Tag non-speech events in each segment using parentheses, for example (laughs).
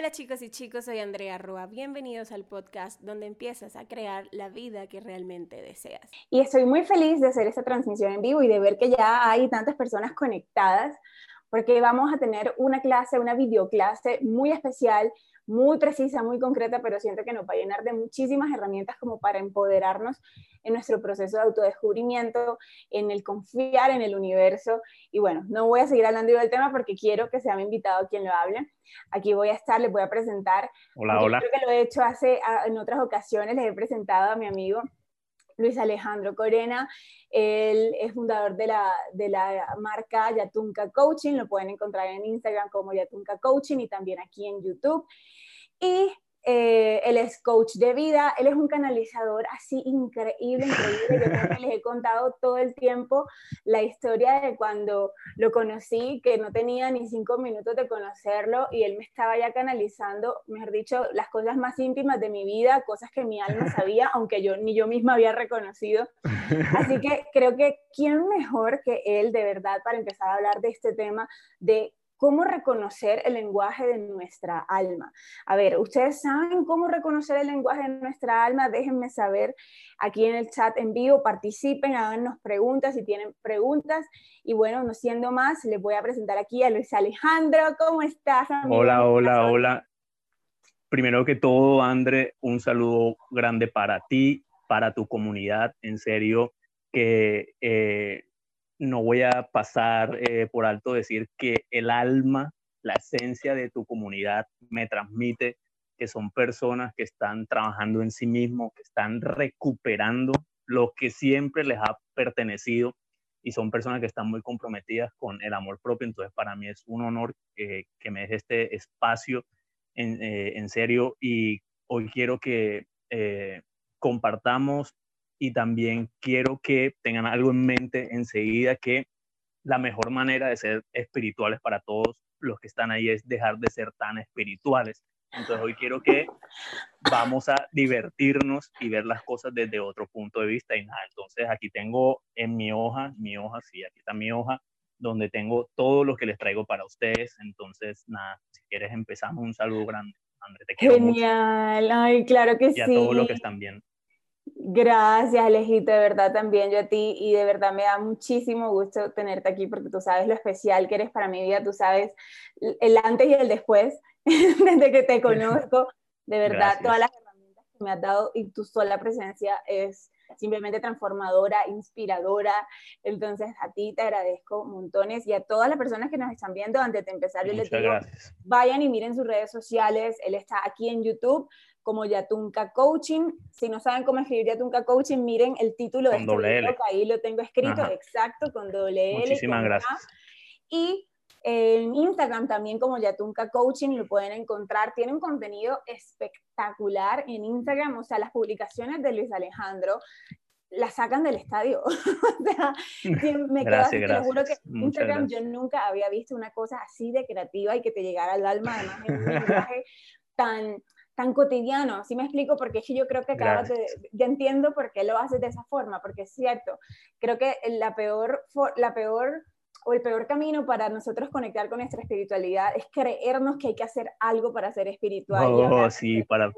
Hola chicos y chicos, soy Andrea Rua. Bienvenidos al podcast donde empiezas a crear la vida que realmente deseas. Y estoy muy feliz de hacer esta transmisión en vivo y de ver que ya hay tantas personas conectadas porque vamos a tener una clase, una videoclase muy especial muy precisa, muy concreta, pero siento que nos va a llenar de muchísimas herramientas como para empoderarnos en nuestro proceso de autodescubrimiento, en el confiar en el universo. Y bueno, no voy a seguir hablando del tema porque quiero que sea mi invitado quien lo hable. Aquí voy a estar, les voy a presentar. Hola, hola. Creo que lo he hecho hace, en otras ocasiones, les he presentado a mi amigo Luis Alejandro Corena. Él es fundador de la, de la marca Yatunca Coaching. Lo pueden encontrar en Instagram como Yatunca Coaching y también aquí en YouTube. Y eh, él es coach de vida, él es un canalizador así increíble, increíble. Les he contado todo el tiempo la historia de cuando lo conocí, que no tenía ni cinco minutos de conocerlo y él me estaba ya canalizando, mejor dicho, las cosas más íntimas de mi vida, cosas que mi alma sabía, aunque yo ni yo misma había reconocido. Así que creo que quién mejor que él de verdad para empezar a hablar de este tema de cómo reconocer el lenguaje de nuestra alma. A ver, ¿ustedes saben cómo reconocer el lenguaje de nuestra alma? Déjenme saber aquí en el chat en vivo, participen, háganos preguntas si tienen preguntas. Y bueno, no siendo más, les voy a presentar aquí a Luis Alejandro. ¿Cómo estás? Hola, hola, hola. Primero que todo, André, un saludo grande para ti, para tu comunidad. En serio, que eh, no voy a pasar eh, por alto decir que el alma, la esencia de tu comunidad me transmite que son personas que están trabajando en sí mismos, que están recuperando lo que siempre les ha pertenecido y son personas que están muy comprometidas con el amor propio. Entonces, para mí es un honor que me deje este espacio en, eh, serio y hoy quiero que eh, compartamos y también quiero que tengan algo en mente enseguida que la mejor manera de ser espirituales para todos los que están ahí es dejar de ser tan espirituales. Entonces hoy quiero que vamos a divertirnos y ver las cosas desde otro punto de vista y nada. Entonces aquí tengo en mi hoja, mi hoja, sí, aquí está mi hoja, donde tengo todo lo que les traigo para ustedes. Entonces nada, si quieres empezamos un saludo grande. André, te quiero Genial, ay, claro que sí. Y a todos los que están viendo. Gracias, Alejito, de verdad también yo a ti y de verdad me da muchísimo gusto tenerte aquí porque tú sabes lo especial que eres para mi vida, tú sabes el antes y el después (laughs) desde que te conozco, de verdad todas las herramientas que me has dado y tu sola presencia es simplemente transformadora, inspiradora, entonces a ti te agradezco montones y a todas las personas que nos están viendo antes de empezar yo les digo, vayan y miren sus redes sociales, él está aquí en YouTube, como Yatunca Coaching. Si no saben cómo escribir Yatunca Coaching, miren el título de este video, que ahí lo tengo escrito, exacto, con doble L. Muchísimas gracias. Y en Instagram también como Yatunca Coaching lo pueden encontrar. Tiene un contenido espectacular en Instagram, o sea, las publicaciones de Luis Alejandro las sacan del estadio. (laughs) o sea, me gracias, quedo, te juro que Instagram yo nunca había visto una cosa así de creativa y que te llegara al alma, además en un (laughs) lenguaje tan tan cotidiano, ¿sí me explico? Porque es que yo creo que acabas de, ya entiendo por qué lo haces de esa forma, porque es cierto, creo que la peor, la peor o el peor camino para nosotros conectar con nuestra espiritualidad es creernos que hay que hacer algo para ser espiritual. Oh, sí, para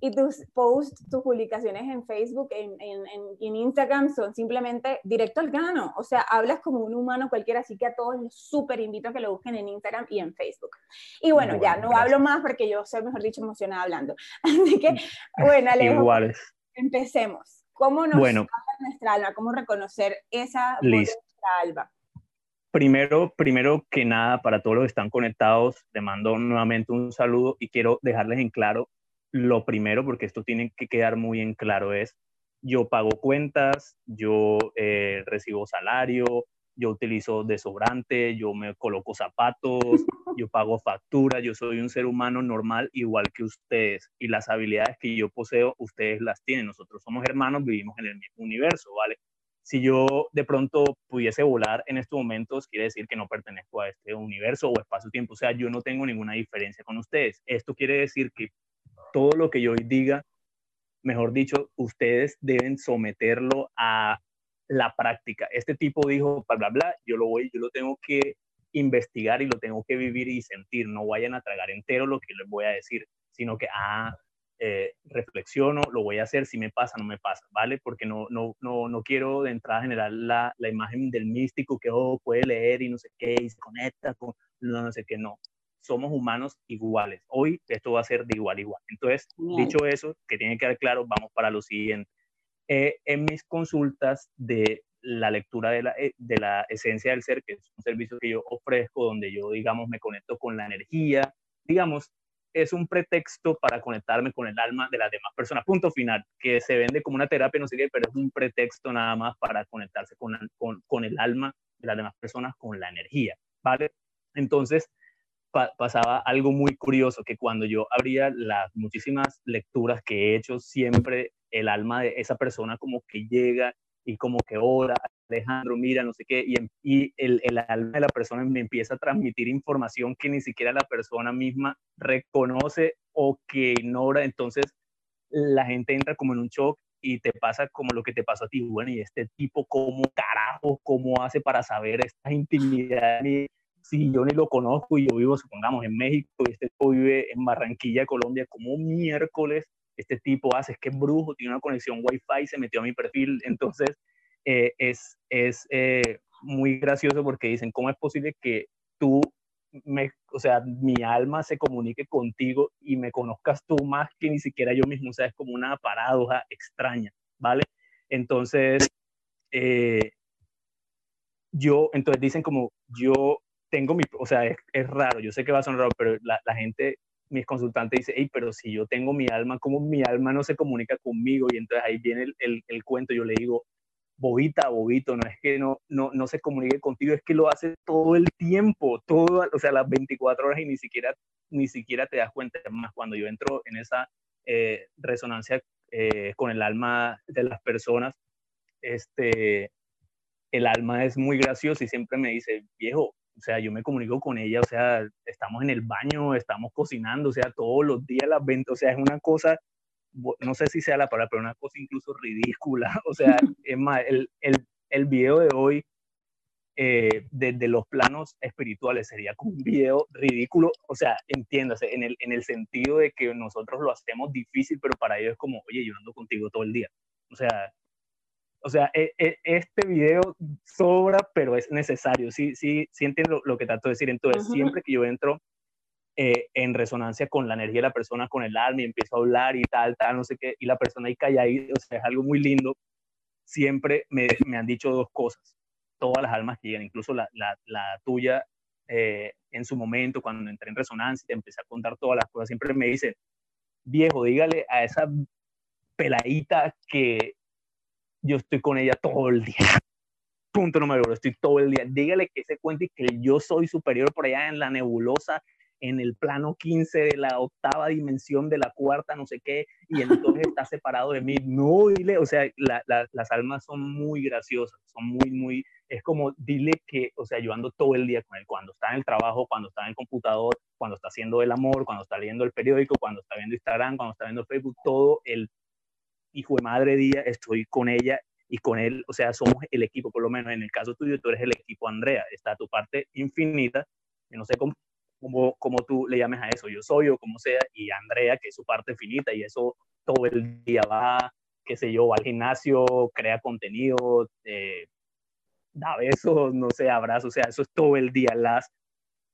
y tus posts, tus publicaciones en Facebook, en, en, en, Instagram son simplemente directo al grano. O sea, hablas como un humano cualquiera, así que a todos les súper invito a que lo busquen en Instagram y en Facebook. Y bueno, ya no hablo más porque yo soy, mejor dicho, emocionada hablando. (laughs) Así que, bueno, Alejo, Iguales. empecemos. ¿Cómo nos bueno, nuestra alma? ¿Cómo reconocer esa voz de nuestra alma? Primero, primero que nada, para todos los que están conectados, te mando nuevamente un saludo y quiero dejarles en claro lo primero, porque esto tiene que quedar muy en claro, es yo pago cuentas, yo eh, recibo salario, yo utilizo desobrante, yo me coloco zapatos, (laughs) yo pago factura, yo soy un ser humano normal igual que ustedes y las habilidades que yo poseo, ustedes las tienen. Nosotros somos hermanos, vivimos en el mismo universo, ¿vale? Si yo de pronto pudiese volar en estos momentos, quiere decir que no pertenezco a este universo o espacio-tiempo, o sea, yo no tengo ninguna diferencia con ustedes. Esto quiere decir que todo lo que yo hoy diga, mejor dicho, ustedes deben someterlo a la práctica. Este tipo dijo, bla, bla, bla, yo lo voy, yo lo tengo que investigar y lo tengo que vivir y sentir. No vayan a tragar entero lo que les voy a decir, sino que, ah, eh, reflexiono, lo voy a hacer, si me pasa, no me pasa, ¿vale? Porque no, no, no, no quiero de entrada generar la, la imagen del místico que oh, puede leer y no sé qué, y se conecta con no, no sé qué, no. Somos humanos iguales. Hoy esto va a ser de igual a igual. Entonces, dicho eso, que tiene que quedar claro, vamos para lo siguiente. Eh, en mis consultas de la lectura de la, eh, de la esencia del ser, que es un servicio que yo ofrezco, donde yo, digamos, me conecto con la energía, digamos, es un pretexto para conectarme con el alma de las demás personas. Punto final, que se vende como una terapia, no sé qué, pero es un pretexto nada más para conectarse con, con, con el alma de las demás personas, con la energía, ¿vale? Entonces, pasaba algo muy curioso, que cuando yo abría las muchísimas lecturas que he hecho, siempre el alma de esa persona como que llega y como que ora, Alejandro, mira, no sé qué, y, y el, el, alma de la persona me empieza a transmitir información que ni siquiera la persona misma reconoce o que ignora, entonces la gente entra como en un shock y te pasa como lo que te pasó a ti, bueno, y este tipo, ¿cómo carajo, cómo hace para saber esta intimidad? Si yo ni lo conozco y yo vivo, supongamos, en México y este tipo vive en Barranquilla, Colombia, como miércoles este tipo hace, es que es brujo, tiene una conexión Wi-Fi, se metió a mi perfil, entonces eh, es, es eh, muy gracioso porque dicen, ¿cómo es posible que tú, me, o sea, mi alma se comunique contigo y me conozcas tú más que ni siquiera yo mismo? O sea, es como una paradoja extraña, ¿vale? Entonces, eh, yo, entonces dicen como, yo tengo mi, o sea, es, es, raro, yo sé que va a sonar raro, pero la, la gente mis consultantes dicen, hey, pero si yo tengo mi alma, ¿cómo mi alma no se comunica conmigo? Y entonces ahí viene el, el, el cuento, yo le digo, bobita, bobito, no es que no, no, no se comunique contigo, es que lo hace todo el tiempo, todo, o sea, las 24 horas y ni siquiera, ni siquiera te das cuenta. Más cuando yo entro en esa eh, resonancia eh, con el alma de las personas, este, el alma es muy gracioso y siempre me dice, viejo, o sea, yo me comunico con ella, o sea, estamos en el baño, estamos cocinando, o sea, todos los días las 20, o sea, es una cosa, no sé si sea la palabra, pero una cosa incluso ridícula, (laughs) o sea, (laughs) es más, el, el, el video de hoy, eh, desde los planos espirituales, sería como un video ridículo, o sea, entiéndase, en el, en el sentido de que nosotros lo hacemos difícil, pero para ellos es como, oye, yo ando contigo todo el día, o sea, o sea, e, e, este video sobra, pero es necesario. Sí, sí, sí entiendo lo, que trato de decir. Entonces, siempre que yo entro eh, en resonancia con la energía de la persona, con el alma, y empiezo a hablar y tal, tal, no sé qué, y la persona ahí calla ahí, o sea, es algo muy lindo. Siempre me, me han dicho dos cosas. Todas las almas que llegan, incluso la, la, la tuya, eh, en su momento, cuando entré en resonancia y te empecé a contar todas las cosas, siempre me dicen, viejo, dígale a esa peladita que yo estoy con ella todo el día. (laughs) Punto número uno, estoy todo el día. Dígale que se cuente que yo soy superior por allá en la nebulosa, en el plano 15 de la octava dimensión de la cuarta, no sé qué, y entonces (laughs) está separado de mí. No, dile, o sea, las almas son muy graciosas, son muy, muy, es como dile que, o sea, yo ando todo el día con él, cuando está en el trabajo, cuando está en el computador, cuando está haciendo el amor, cuando está leyendo el periódico, cuando está viendo Instagram, cuando está viendo Facebook, todo el hijo de madre día, estoy con ella y con él, o sea, somos el equipo, por lo menos en el caso tuyo, tú eres el equipo Andrea, está tu parte infinita, no sé cómo, cómo, cómo tú le llames a eso, yo soy o como sea, y Andrea, que es su parte finita, y eso todo el día va, qué sé yo, va al gimnasio, crea contenido, eh, da besos, no sé, abrazos, o sea, eso es todo el día, las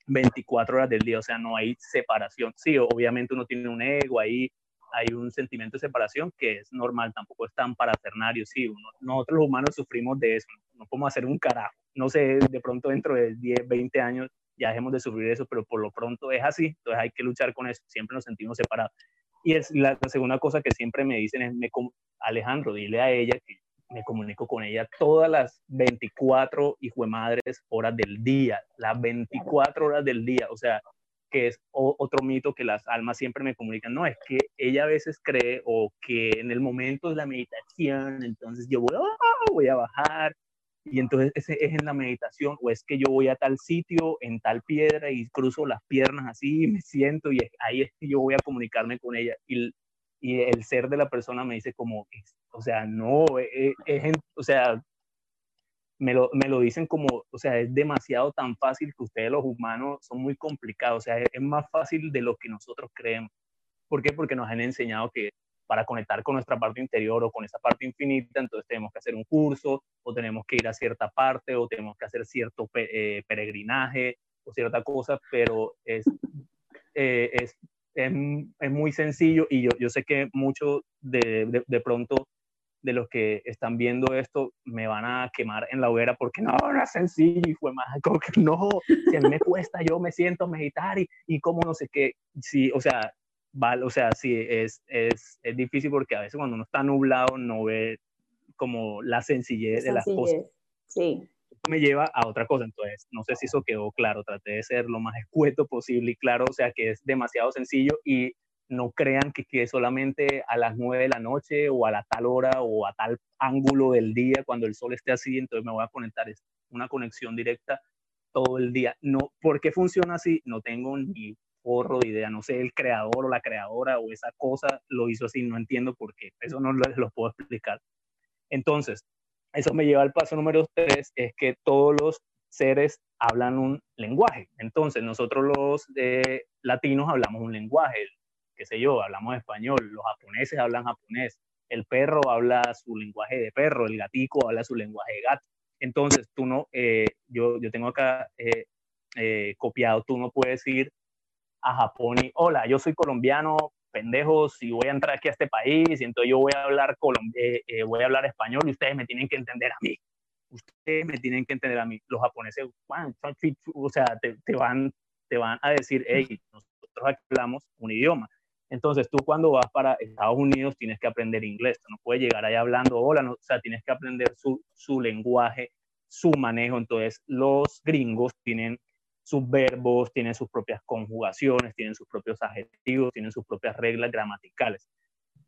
24 horas del día, o sea, no hay separación. Sí, obviamente uno tiene un ego ahí, hay un sentimiento de separación que es normal, tampoco es tan parafernario, sí, nosotros los humanos sufrimos de eso, no podemos hacer un carajo, no sé, de pronto dentro de 10, 20 años ya dejemos de sufrir eso, pero por lo pronto es así, entonces hay que luchar con eso, siempre nos sentimos separados. Y es la, segunda cosa que siempre me dicen es, Alejandro, dile a ella que me comunico con ella todas las 24 hijo de madres horas del día, las 24 horas del día, o sea, es otro mito que las almas siempre me comunican, no, es que ella a veces cree o que en el momento de la meditación, entonces yo voy, ah, a bajar y entonces ese es en la meditación o es que yo voy a tal sitio, en tal piedra y cruzo las piernas así, me siento y ahí es que yo voy a comunicarme con ella y, el ser de la persona me dice como, o sea, no, es, es o sea, me lo, me lo dicen como, o sea, es demasiado tan fácil que ustedes los humanos son muy complicados, o sea, es, más fácil de lo que nosotros creemos. ¿Por qué? Porque nos han enseñado que para conectar con nuestra parte interior o con esa parte infinita, entonces tenemos que hacer un curso o tenemos que ir a cierta parte o tenemos que hacer cierto eh, peregrinaje o cierta cosa, pero es, eh, es, es, es, muy sencillo y yo, yo sé que mucho de, de, de pronto de los que están viendo esto me van a quemar en la hoguera porque no, no es sencillo y fue más como que no, si a mí me cuesta, yo me siento a meditar y, y como no sé qué, sí, o sea, vale, o sea, sí, es, es, es difícil porque a veces cuando uno está nublado no ve como la sencillez, de las cosas. Sí. me lleva a otra cosa, entonces no sé si eso quedó claro, traté de ser lo más escueto posible y claro, o sea que es demasiado sencillo y no crean que, que solamente a las 9 de la noche o a la tal hora o a tal ángulo del día cuando el sol esté así, entonces me voy a conectar. Una conexión directa todo el día. No, ¿Por qué funciona así? No tengo ni porro de idea. No sé, el creador o la creadora o esa cosa lo hizo así. No entiendo por qué. Eso no les lo puedo explicar. Entonces, eso me lleva al paso número tres, es que todos los seres hablan un lenguaje. Entonces, nosotros los eh, latinos hablamos un lenguaje, qué sé yo, hablamos español, los japoneses hablan japonés, el perro habla su lenguaje de perro, el gatico habla su lenguaje de gato. Entonces, tú no, eh, yo, yo tengo acá eh, eh, copiado, tú no puedes ir a Japón y, hola, yo soy colombiano, pendejos, y voy a entrar aquí a este país, y entonces yo voy a hablar, voy a hablar español y ustedes me tienen que entender a mí. Ustedes me tienen que entender a mí. Los japoneses, o sea, te, te van, te van a decir, hey, nosotros aquí hablamos un idioma. Entonces tú cuando vas para Estados Unidos tienes que aprender inglés, no puedes llegar ahí hablando hola, no, o sea, tienes que aprender su, su lenguaje, su manejo. Entonces los gringos tienen sus verbos, tienen sus propias conjugaciones, tienen sus propios adjetivos, tienen sus propias reglas gramaticales.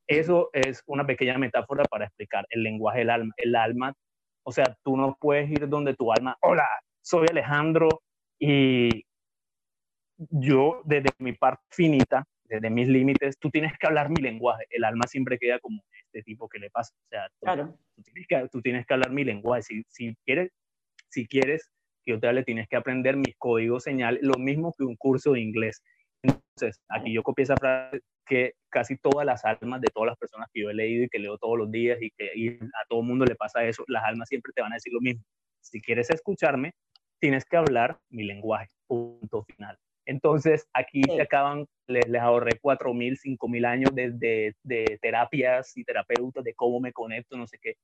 Eso es una pequeña metáfora para explicar el lenguaje del alma. El alma, o sea, tú no puedes ir donde tu alma, hola, soy Alejandro y yo desde mi parte finita desde mis límites, tú tienes que hablar mi lenguaje. El alma siempre queda como este tipo que le pasa. O sea, tú, claro. tú, tienes, que, tú tienes que hablar mi lenguaje. Si, si, quieres, si quieres que yo te hable, tienes que aprender mis códigos señales, lo mismo que un curso de inglés. Entonces, aquí yo copié esa frase que casi todas las almas de todas las personas que yo he leído y que leo todos los días y que y a todo mundo le pasa eso, las almas siempre te van a decir lo mismo. Si quieres escucharme, tienes que hablar mi lenguaje. Punto final. Entonces, aquí se acaban, les, les ahorré 4.000, 5.000 años de, de, de, terapias y terapeutas, de cómo me conecto, no sé qué.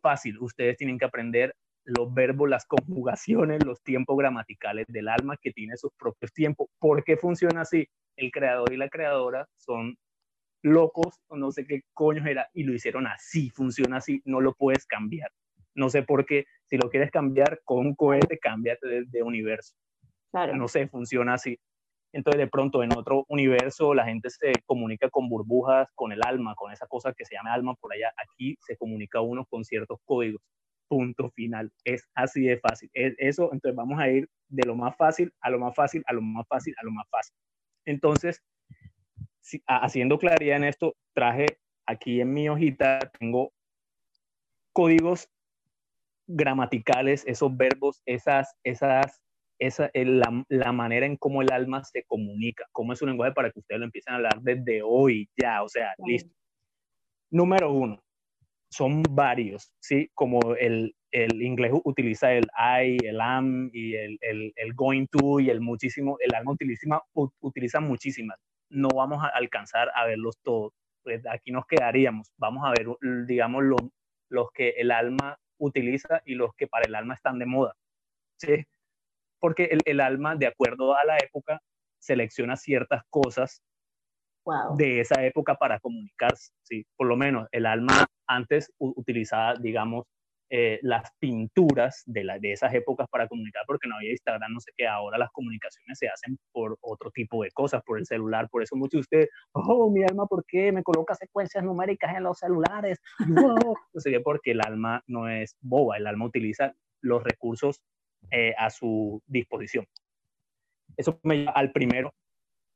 Fácil, ustedes tienen que aprender los verbos, las conjugaciones, los tiempos gramaticales del alma que tiene sus propios tiempos. ¿Por qué funciona así? El creador y la creadora son locos o no sé qué coño era y lo hicieron así, funciona así, no lo puedes cambiar. No sé por qué, si lo quieres cambiar con un cohete, cámbiate de, de universo. No sé, funciona así. Entonces, de pronto, en otro universo, la gente se comunica con burbujas, con el alma, con esa cosa que se llama alma por allá. Aquí se comunica uno con ciertos códigos. Punto final. Es así de fácil. Es eso, entonces vamos a ir de lo más fácil a lo más fácil, a lo más fácil, a lo más fácil. Entonces, haciendo claridad en esto, traje aquí en mi hojita, tengo códigos gramaticales, esos verbos, esas, esas esa es la, la, manera en cómo el alma se comunica, cómo es su lenguaje para que ustedes lo empiecen a hablar desde hoy, ya, o sea, listo. Número uno, son varios, ¿sí? Como el, el inglés utiliza el I, el am y el, el, el, going to y el muchísimo, el alma utiliza, utiliza muchísimas. No vamos a alcanzar a verlos todos, pues aquí nos quedaríamos. Vamos a ver, digamos, lo, los que el alma utiliza y los que para el alma están de moda, ¿sí? Porque el, el, alma, de acuerdo a la época, selecciona ciertas cosas wow. de esa época para comunicarse. ¿sí? Por lo menos el alma antes utilizaba, digamos, eh, las pinturas de, la, de esas épocas para comunicar, porque no había Instagram, no sé qué, ahora las comunicaciones se hacen por otro tipo de cosas, por el celular, por eso muchos de ustedes, oh, mi alma, ¿por qué me coloca secuencias numéricas en los celulares? No, (laughs) no sé qué, porque el alma no es boba, el alma utiliza los recursos eh, a su disposición. Eso me lleva al primero,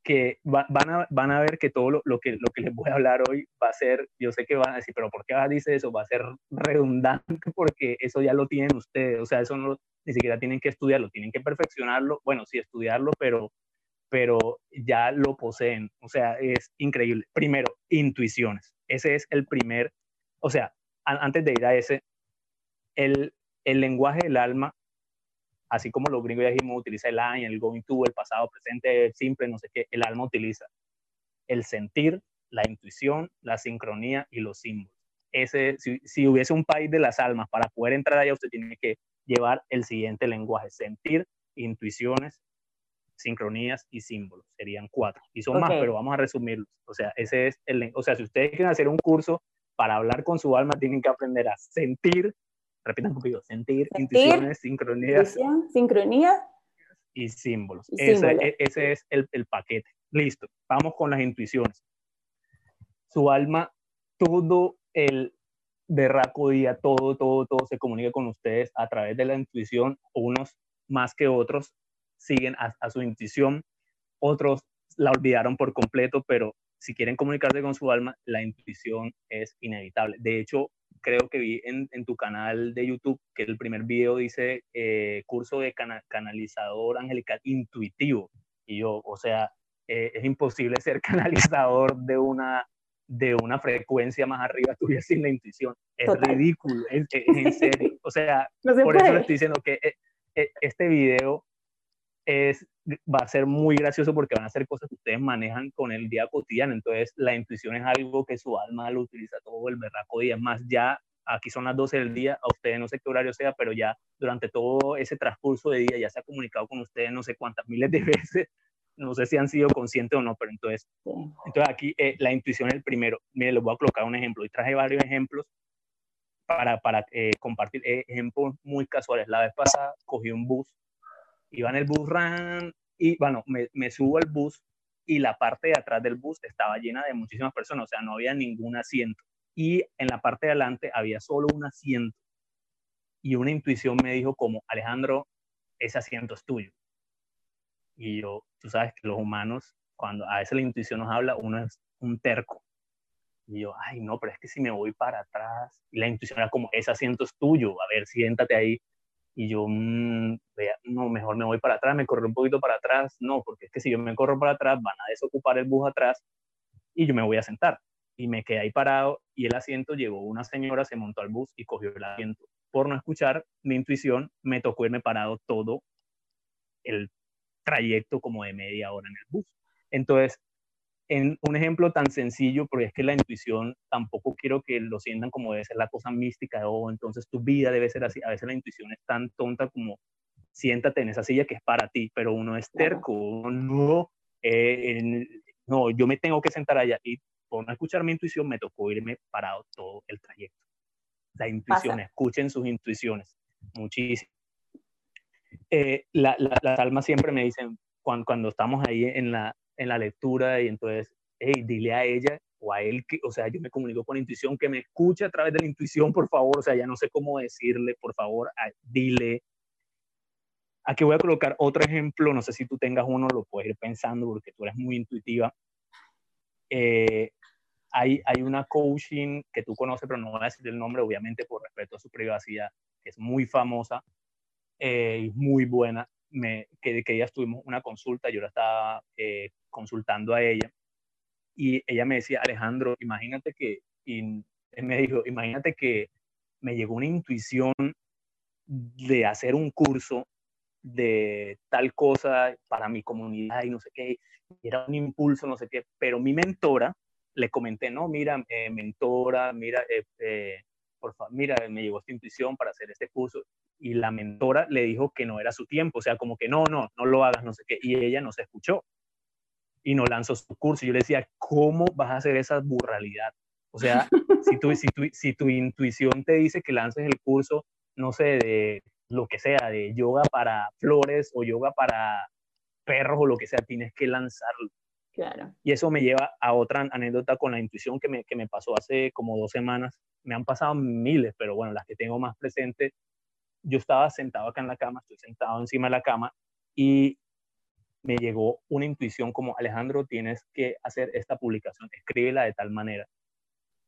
que van, a, van a ver que todo lo, lo, que, lo que les voy a hablar hoy va a ser, yo sé que van a decir, pero ¿por qué dice eso? Va a ser redundante (laughs) porque eso ya lo tienen ustedes, o sea, eso no, ni siquiera tienen que estudiarlo, tienen que perfeccionarlo, bueno, sí, estudiarlo, pero, pero ya lo poseen, o sea, es increíble. Primero, intuiciones, ese es el primer, o sea, antes de ir a ese, el, el lenguaje del alma así como los gringos ya dijimos, utiliza el I, el going to, el pasado, presente, simple, no sé qué, el alma utiliza el sentir, la intuición, la sincronía y los símbolos. Ese, si, hubiese un país de las almas, para poder entrar allá usted tiene que llevar el siguiente lenguaje, sentir, intuiciones, sincronías y símbolos. Serían cuatro. Y son más, pero vamos a resumirlos. O sea, ese es el, o sea, si ustedes quieren hacer un curso para hablar con su alma, tienen que aprender a sentir, repitan conmigo, sentir, intuiciones, sincronía. Sincronía. Y símbolos. ese, e, ese, es el, el paquete. Listo, vamos con las intuiciones. Su alma, todo el berraco día, todo, todo, todo se comunica con ustedes a través de la intuición, unos más que otros siguen a, a, su intuición, otros la olvidaron por completo, pero si quieren comunicarse con su alma, la intuición es inevitable. De hecho, creo que vi en, en, tu canal de YouTube que el primer video dice eh, curso de canalizador angelical intuitivo. Y yo, o sea, eh, es imposible ser (laughs) canalizador de una, de una frecuencia más arriba tuya sin la intuición. Es ridículo, es, en serio. (laughs) O sea, por eso le estoy diciendo que eh, este video es, va a ser muy gracioso porque van a ser cosas que ustedes manejan con el día cotidiano. Entonces, la intuición es algo que su alma lo utiliza todo el berraco día. Más ya, aquí son las 12 del día, a ustedes no sé qué horario sea, pero ya durante todo ese transcurso de día ya se ha comunicado con ustedes no sé cuántas miles de (laughs) veces. No sé si han sido conscientes o no, pero entonces, entonces aquí eh, la intuición es el primero. Mire, les voy a colocar un ejemplo. Y traje varios ejemplos para, para eh, compartir eh, ejemplos muy casuales. La vez pasada cogí un bus iba en el bus ran y bueno, me, me, subo al bus y la parte de atrás del bus estaba llena de muchísimas personas, o sea, no había ningún asiento. Y en la parte de adelante había solo un asiento. Y una intuición me dijo como, Alejandro, ese asiento es tuyo. Y yo, tú sabes que los humanos, cuando a veces la intuición nos habla, uno es un terco. Y yo, ay, no, pero es que si me voy para atrás, y la intuición era como, ese asiento es tuyo, a ver, siéntate ahí. Y yo, mmm, no, mejor me voy para atrás, me corro un poquito para atrás. No, porque es que si yo me corro para atrás, van a desocupar el bus atrás y yo me voy a sentar. Y me quedé ahí parado y el asiento llegó una señora, se montó al bus y cogió el asiento. Por no escuchar mi intuición, me tocó irme parado todo el trayecto como de media hora en el bus. Entonces, en un ejemplo tan sencillo, porque es que la intuición tampoco quiero que lo sientan como debe ser la cosa mística, o oh, entonces tu vida debe ser así. A veces la intuición es tan tonta como siéntate en esa silla que es para ti, pero uno es terco, no, eh, no, yo me tengo que sentar allá y por no escuchar mi intuición me tocó irme parado todo el trayecto. La intuición, escuchen sus intuiciones, muchísimo. Eh, las almas siempre me dicen, cuando, cuando estamos ahí en la, en la lectura y entonces, hey, dile a ella o a él, que, o sea, yo me comunico con intuición, que me escuche a través de la intuición, por favor, o sea, ya no sé cómo decirle, por favor, dile. Aquí voy a colocar otro ejemplo, no sé si tú tengas uno, lo puedes ir pensando porque tú eres muy intuitiva. Eh, hay, hay una coaching que tú conoces, pero no voy a decir el nombre, obviamente por respeto a su privacidad, que es muy famosa eh, muy buena, me, que, que ella tuvimos una consulta, yo la estaba eh, consultando a ella y ella me decía, Alejandro, imagínate que, y me dijo, imagínate que me llegó una intuición de hacer un curso de tal cosa para mi comunidad y no sé qué, y era un impulso, no sé qué, pero mi mentora le comenté, no, mira, eh, mentora, mira, eh, por favor, mira, me llegó esta intuición para hacer este curso y la mentora le dijo que no era su tiempo, o sea, como que no, no, no lo hagas, no sé qué, y ella no se escuchó y no lanzó su curso. Yo le decía, ¿cómo vas a hacer esa burralidad? O sea, (laughs) si tu, si, tu, si tu intuición te dice que lances el curso, no sé, de lo que sea, de yoga para flores o yoga para perros o lo que sea, tienes que lanzarlo. Claro. Y eso me lleva a otra anécdota con la intuición que me, que me pasó hace como dos semanas. Me han pasado miles, pero bueno, las que tengo más presentes yo estaba sentado acá en la cama, estoy sentado encima de la cama y me llegó una intuición como, Alejandro, tienes que hacer esta publicación, escríbela de tal manera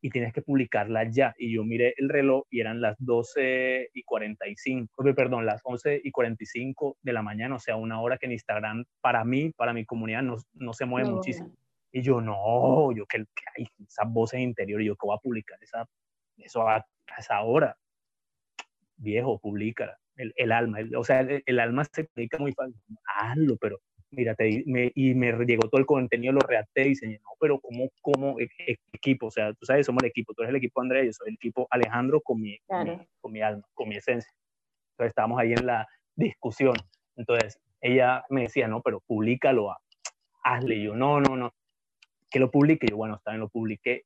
y tienes que publicarla ya. Y yo miré el reloj y eran las 12 y 45, perdón, las 11 y 45 de la mañana, o sea, una hora que en Instagram, para mí, para mi comunidad, no, no se mueve muchísimo. Y yo, no, yo que, hay esas voces interiores, yo que voy a publicar esa, eso a, esa hora. Viejo, publica el, el alma. o sea, el, el, alma se publica muy fácil. Hazlo, pero mírate, me, y me llegó todo el contenido, lo redacté y diseñé, no, pero como, como e, e, equipo, o sea, tú sabes, somos el equipo, tú eres el equipo Andrés, yo soy el equipo Alejandro con mi, con, mi, alma, con mi esencia. Entonces estábamos ahí en la discusión. Entonces ella me decía, no, pero públicalo, hazle. yo, no, no, no, que lo publique. Yo, bueno, bien, lo publiqué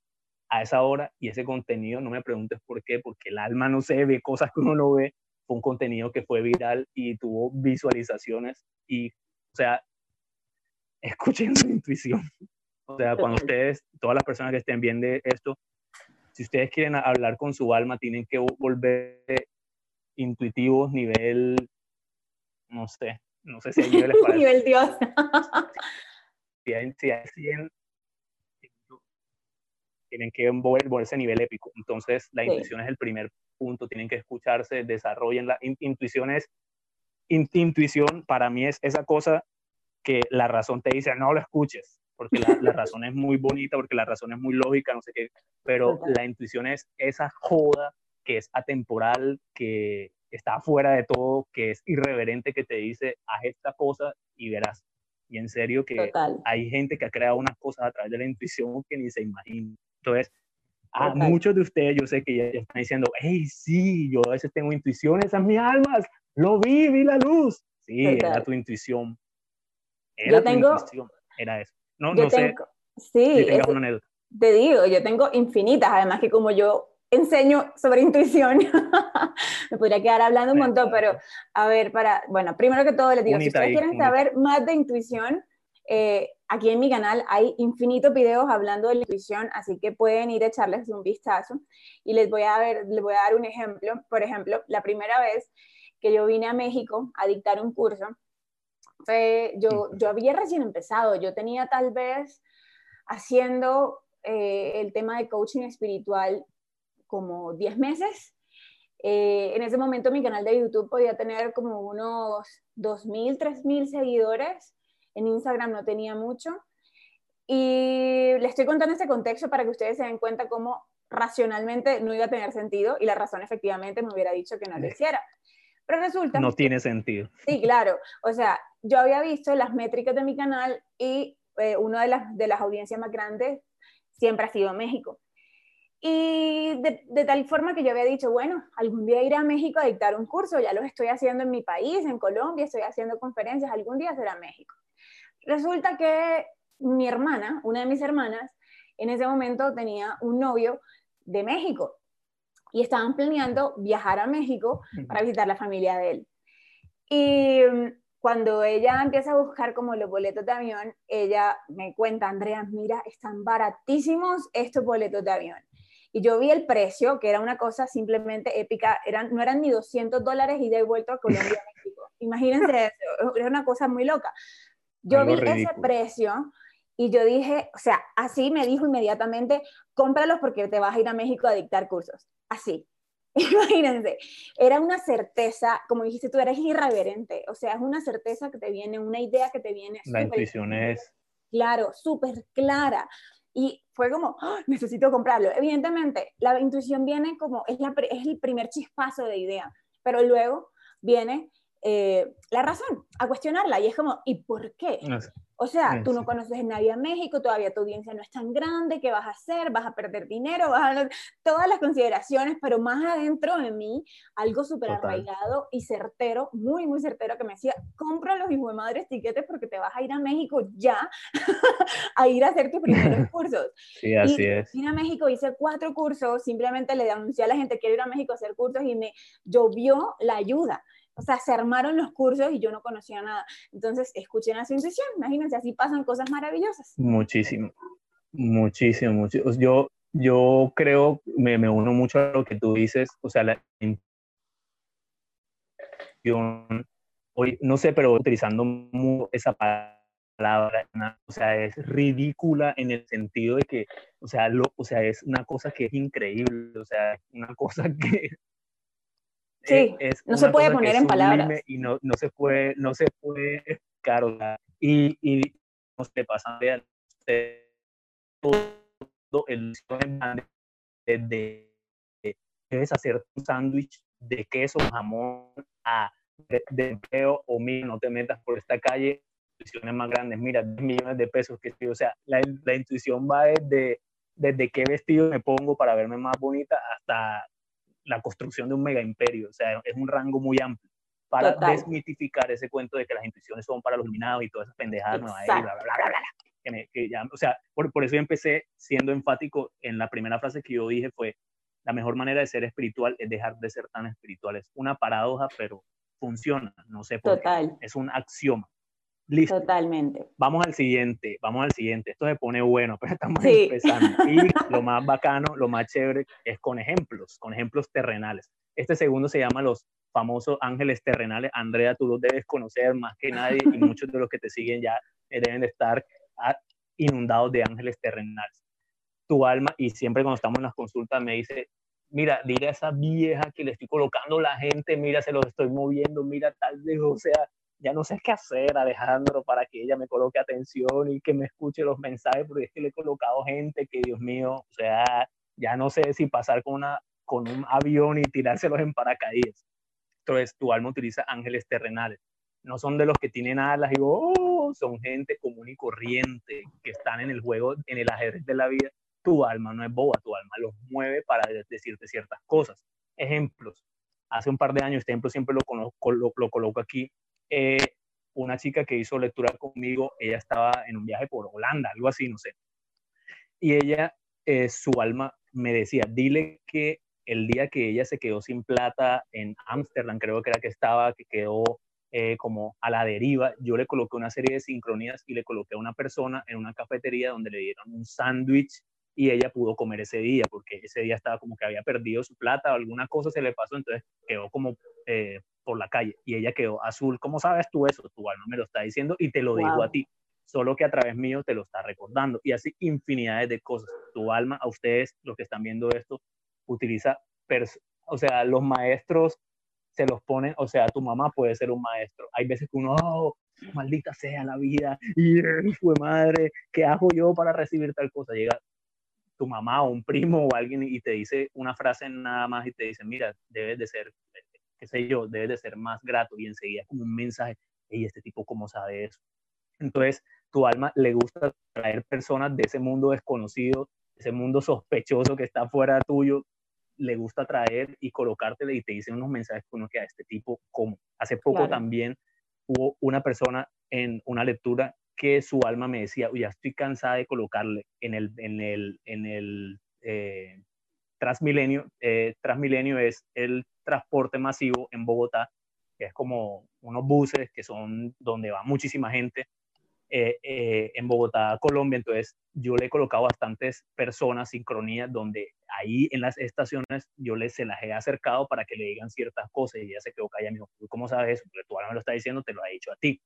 a esa hora y ese contenido, no me preguntes por qué, porque el alma no se ve cosas que uno no ve. Fue un contenido que fue viral y tuvo visualizaciones y, o sea, (laughs) escuchen su intuición. O sea, cuando ustedes, todas las personas que estén viendo esto, si ustedes quieren hablar con su alma, tienen que volver intuitivos, nivel, no sé, no sé si hay niveles para (laughs) Nivel Dios. (laughs) si hay, si hay 100, tienen que volverse a nivel épico. Entonces, la intuición es el primer punto, tienen que escucharse, desarrollen la intuición es, intuición para mí es esa cosa que la razón te dice, no lo escuches, porque la, (laughs) razón es muy bonita, porque la razón es muy lógica, no sé qué, pero la intuición es esa joda que es atemporal, que está fuera de todo, que es irreverente, que te dice, haz esta cosa y verás. Y en serio que hay gente que ha creado unas cosas a través de la intuición que ni se imagina. Entonces, a muchos de ustedes yo sé que ya, están diciendo, hey, sí, yo a veces tengo intuición, esas mis almas, lo vi, vi la luz. Sí, era tu intuición, yo tengo, era eso. No, no sé sí, Te digo, yo tengo infinitas, además que como yo enseño sobre intuición, (laughs) me podría quedar hablando un montón, pero a ver, para, bueno, primero que todo les digo, si ustedes quieren saber más de intuición, eh, aquí en mi canal hay infinitos videos hablando de la intuición, así que pueden ir a echarles un vistazo y les voy a, ver, les voy a dar un ejemplo. Por ejemplo, la primera vez que yo vine a México a dictar un curso, yo, yo había recién empezado, yo tenía tal vez haciendo eh, el tema de coaching espiritual como 10 meses. Eh, en ese momento mi canal de YouTube podía tener como unos 2.000, 3.000 seguidores. En Instagram no tenía mucho. Y les estoy contando este contexto para que ustedes se den cuenta cómo racionalmente no iba a tener sentido y la razón efectivamente me hubiera dicho que no lo hiciera. Pero resulta... No tiene sentido. Sí, claro. O sea, yo había visto las métricas de mi canal y eh, una de las, de las audiencias más grandes siempre ha sido México. Y de, tal forma que yo había dicho, bueno, algún día iré a México a dictar un curso, ya lo estoy haciendo en mi país, en Colombia, estoy haciendo conferencias, algún día será México. Resulta que mi hermana, una de mis hermanas, en ese momento tenía un novio de México y estaban planeando viajar a México para visitar la familia de él. Y mm, cuando ella empieza a buscar como los boletos de avión, ella me cuenta, Andrea, mira, están baratísimos estos boletos de avión. Y yo vi el precio, que era una cosa simplemente épica, eran, no eran ni 200 dólares y de vuelto a Colombia (laughs) México. Imagínense eso, era una cosa muy loca. Yo vi ese precio y yo dije, o sea, así me dijo inmediatamente, cómpralos porque te vas a ir a México a dictar cursos. Así. (laughs) Imagínense, era una certeza, como dijiste tú, eres irreverente, o sea, es una certeza que te viene, una idea que te viene. La intuición es... Claro, súper clara. Y fue como, ¡Ah! necesito comprarlo. Evidentemente, la intuición viene como, es, la, es el primer chispazo de idea, pero luego viene eh, la razón, a cuestionarla. Y es como, ¿y por qué? O sea, tú no conoces a nadie en México, todavía tu audiencia no es tan grande, ¿qué vas a hacer? ¿Vas a perder dinero? ¿Vas a... Todas las consideraciones, pero más adentro de mí, algo súper arraigado y certero, muy, muy certero, que me decía, compra los hijos de madres tiquetes porque te vas a ir a México ya (laughs) a ir a hacer tus primeros (laughs) cursos. Sí, así es. Vine a México, hice cuatro cursos, simplemente le anuncié a la gente, quiero ir a México a hacer cursos y me llovió la ayuda. O sea, se armaron los cursos y yo no conocía nada. Entonces, escuchen a su intuición, imagínense, así pasan cosas maravillosas. Muchísimo, muchísimo, muchísimo. Yo, yo creo, me, me uno mucho a lo que tú dices, o sea, la hoy, no sé, pero utilizando esa palabra, o sea, es ridícula en el sentido de que, o sea, lo, o sea, es una cosa que es increíble, o sea, una cosa (laughs) que... Sí, no se puede poner en palabras. Y no, no, se puede, no se puede explicar, o sea, y, y no se pasa de todo el de, debes hacer un sándwich de queso, jamón, a de, empleo o mira, no te metas por esta calle, intuiciones más grandes, mira, 10 millones de pesos que o sea, la, la, intuición va desde, desde qué vestido me pongo para verme más bonita hasta la construcción de un mega imperio, o sea, es un rango muy amplio para desmitificar ese cuento de que las intuiciones son para los iluminados y todas esas pendejadas, no, bla, bla, bla, bla, que, que ya, o sea, por, por eso yo empecé siendo enfático en la primera frase que yo dije fue, la mejor manera de ser espiritual es dejar de ser tan espiritual. Es una paradoja, pero funciona, no sé por Total. qué. Es un axioma. Listo. Totalmente. Vamos al siguiente, vamos al siguiente. Esto se pone bueno, (laughs) pero estamos empezando. Y (laughs) lo más bacano, lo más chévere es con ejemplos, con ejemplos terrenales. Este segundo se llama los famosos ángeles terrenales. Andrea, tú los debes conocer más que nadie y muchos de los que te siguen ya deben de estar ah, inundados de ángeles terrenales. Tu alma, y siempre cuando estamos en las consultas me dice, mira, dile a esa vieja que le estoy colocando la gente, mira, se los estoy moviendo, mira, tal vez, o sea, ya no sé qué hacer, Alejandro, para que ella me coloque atención y que me escuche los mensajes, porque es que le he colocado gente que, Dios mío, o sea, ya no sé si pasar con, una, con un avión y tirárselos en paracaídas. Entonces, tu alma utiliza ángeles terrenales. No son de los que tienen alas y oh, son gente común y corriente que están en el juego, en el ajedrez de la vida tu alma no es boba, tu alma los mueve para decirte ciertas cosas. Ejemplos. Hace un par de años, este ejemplo siempre lo, conozco, lo, coloco aquí. Eh, una chica que hizo lectura conmigo, ella estaba en un viaje por Holanda, algo así, no sé. Y ella, eh, su alma me decía, dile que el día que ella se quedó sin plata en Ámsterdam, creo que era que estaba, que quedó eh, como a la deriva, yo le coloqué una serie de sincronías y le coloqué a una persona en una cafetería donde le dieron un sándwich y ella pudo comer ese día, porque ese día estaba como que había perdido su plata o alguna cosa se le pasó, entonces quedó como eh, por la calle y ella quedó azul. ¿Cómo sabes tú eso? Tu alma me lo está diciendo y te lo digo a ti, solo que a través mío te lo está recordando y así infinidades de cosas. Tu alma, a ustedes, los que están viendo esto, utiliza, o sea, los maestros se los ponen, o sea, tu mamá puede ser un maestro. Hay veces que uno, oh, maldita sea la vida, y fue madre, ¿qué hago yo para recibir tal cosa? Llega tu mamá o un primo o alguien y te dice una frase nada más y te dice, mira, debes de ser, qué sé yo, debes de ser más grato y enseguida como un mensaje, y este tipo cómo sabe eso. Entonces, tu alma le gusta traer personas de ese mundo desconocido, ese mundo sospechoso que está fuera tuyo, le gusta traer y colocártele y te dice unos mensajes que uno que a este tipo como. Hace poco también hubo una persona en una lectura que su alma me decía, ya estoy cansada de colocarle en el, en el, en el eh, Transmilenio. Eh, Transmilenio es el transporte masivo en Bogotá, que es como unos buses que son donde va muchísima gente eh, eh, en Bogotá, Colombia. Entonces yo le he colocado bastantes personas, sincronías, donde ahí en las estaciones yo les se las he acercado para que le digan ciertas cosas y ella se quedó callada y me dijo, ¿cómo sabes eso? Porque tu alma me lo está diciendo, te lo ha dicho a ti.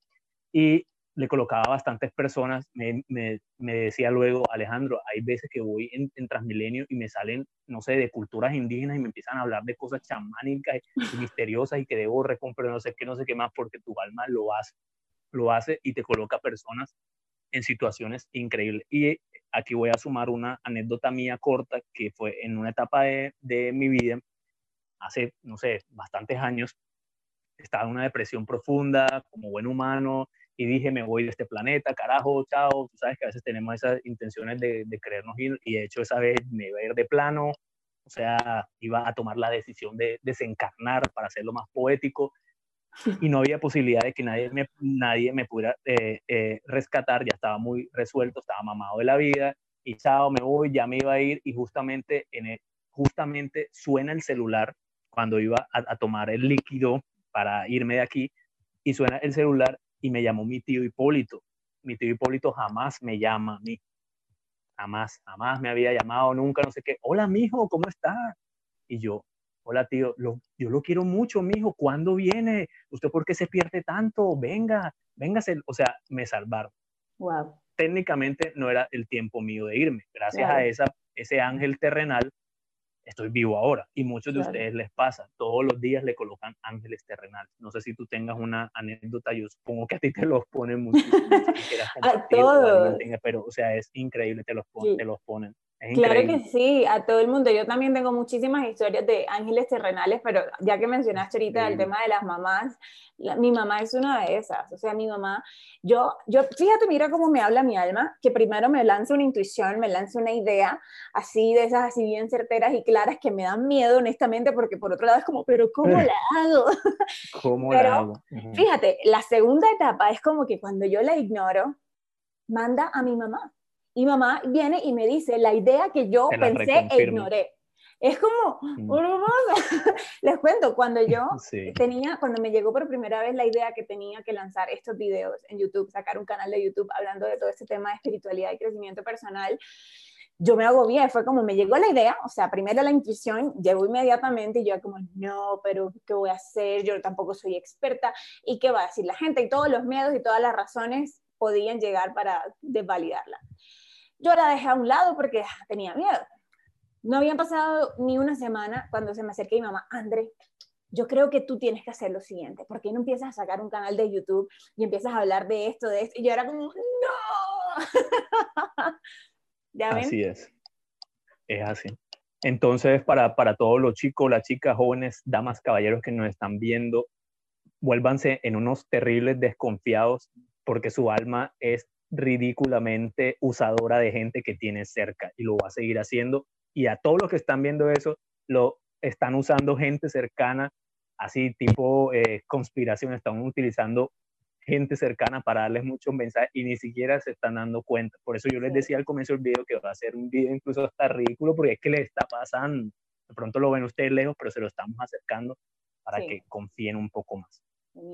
Y le colocaba bastantes personas, me, me, me, decía luego, Alejandro, hay veces que voy en, en, Transmilenio y me salen, no sé, de culturas indígenas y me empiezan a hablar de cosas chamánicas y misteriosas y que debo recomprar, no sé qué, no sé qué más, porque tu alma lo hace, lo hace y te coloca personas en situaciones increíbles. Y aquí voy a sumar una anécdota mía corta que fue en una etapa de, de mi vida, hace, no sé, bastantes años, estaba en una depresión profunda, como buen humano, y dije, me voy de este planeta, carajo, chao. Tú sabes que a veces tenemos esas intenciones de, de creernos ir, y de hecho esa vez me iba a ir de plano, o sea, iba a tomar la decisión de desencarnar para hacerlo más poético, (laughs) y no había posibilidad de que nadie me, nadie me pudiera eh, eh, rescatar, ya estaba muy resuelto, estaba mamado de la vida, y chao, me voy, ya me iba a ir, y justamente, en el, justamente suena el celular cuando iba a, a tomar el líquido para irme de aquí, y suena el celular y me llamó mi tío Hipólito. Mi tío Hipólito jamás me llama a mí. Jamás, jamás me había llamado, nunca, no sé qué. Hola, mijo, ¿cómo está? Y yo, hola, tío, yo lo quiero mucho, mijo. ¿Cuándo viene? ¿Usted por qué se pierde tanto? Venga, véngase. O sea, me salvaron. técnicamente no era el tiempo mío de irme. Gracias a esa, ese ángel terrenal estoy vivo ahora. Y muchos de ustedes les pasa, todos los días le colocan ángeles terrenales. No sé si tú tengas una anécdota, yo supongo que a ti te los ponen mucho. (laughs) a todos. Pero, o sea, es increíble, te los, te los ponen. Claro que sí, a todo el mundo. Yo también tengo muchísimas historias de ángeles terrenales, pero ya que mencionaste ahorita el tema de las mamás, mi mamá es una de esas. O sea, mi mamá, yo, yo, fíjate, mira cómo me habla mi alma, que primero me lanza una intuición, me lanza una idea, así de esas así bien certeras y claras que me dan miedo, honestamente, porque por otro lado es como, pero ¿cómo la (laughs) hago? ¿Cómo la hago? Fíjate, la segunda etapa es como que cuando yo la ignoro, manda a mi mamá y mamá viene y me dice la idea que yo pensé e ignoré. Es como, mm. (laughs) les cuento, cuando yo (laughs) tenía, cuando me llegó por primera vez la idea que tenía que lanzar estos videos en YouTube, sacar un canal de YouTube hablando de todo este tema de espiritualidad y crecimiento personal, yo me hago bien, fue como me llegó la idea, o sea, primero la intuición, llegó inmediatamente y yo como, no, pero ¿qué voy a hacer? Yo tampoco soy experta, ¿y qué va a decir la gente? Y todos los miedos y todas las razones podían llegar para desvalidarla. Yo la dejé a un lado porque ah, tenía miedo. No habían pasado ni una semana cuando se me acerqué mi mamá, André, yo creo que tú tienes que hacer lo siguiente. ¿Por qué no empiezas a sacar un canal de YouTube y empiezas a hablar de esto, de esto? Y yo era como, no. (laughs) ¿Ya ven? Así es. Es así. Entonces, para, para todos los chicos, las chicas, jóvenes, damas, caballeros que nos están viendo, vuélvanse en unos terribles desconfiados porque su alma es ridículamente usadora de gente que tiene cerca y lo va a seguir haciendo. Y a todos los que están viendo eso, lo están usando gente cercana, así tipo eh, conspiración, están utilizando gente cercana para darles muchos mensajes y ni siquiera se están dando cuenta. Por eso yo les decía al comienzo del video que va a ser un video incluso hasta ridículo porque es que les está pasando. De pronto lo ven ustedes lejos, pero se lo estamos acercando para que confíen un poco más.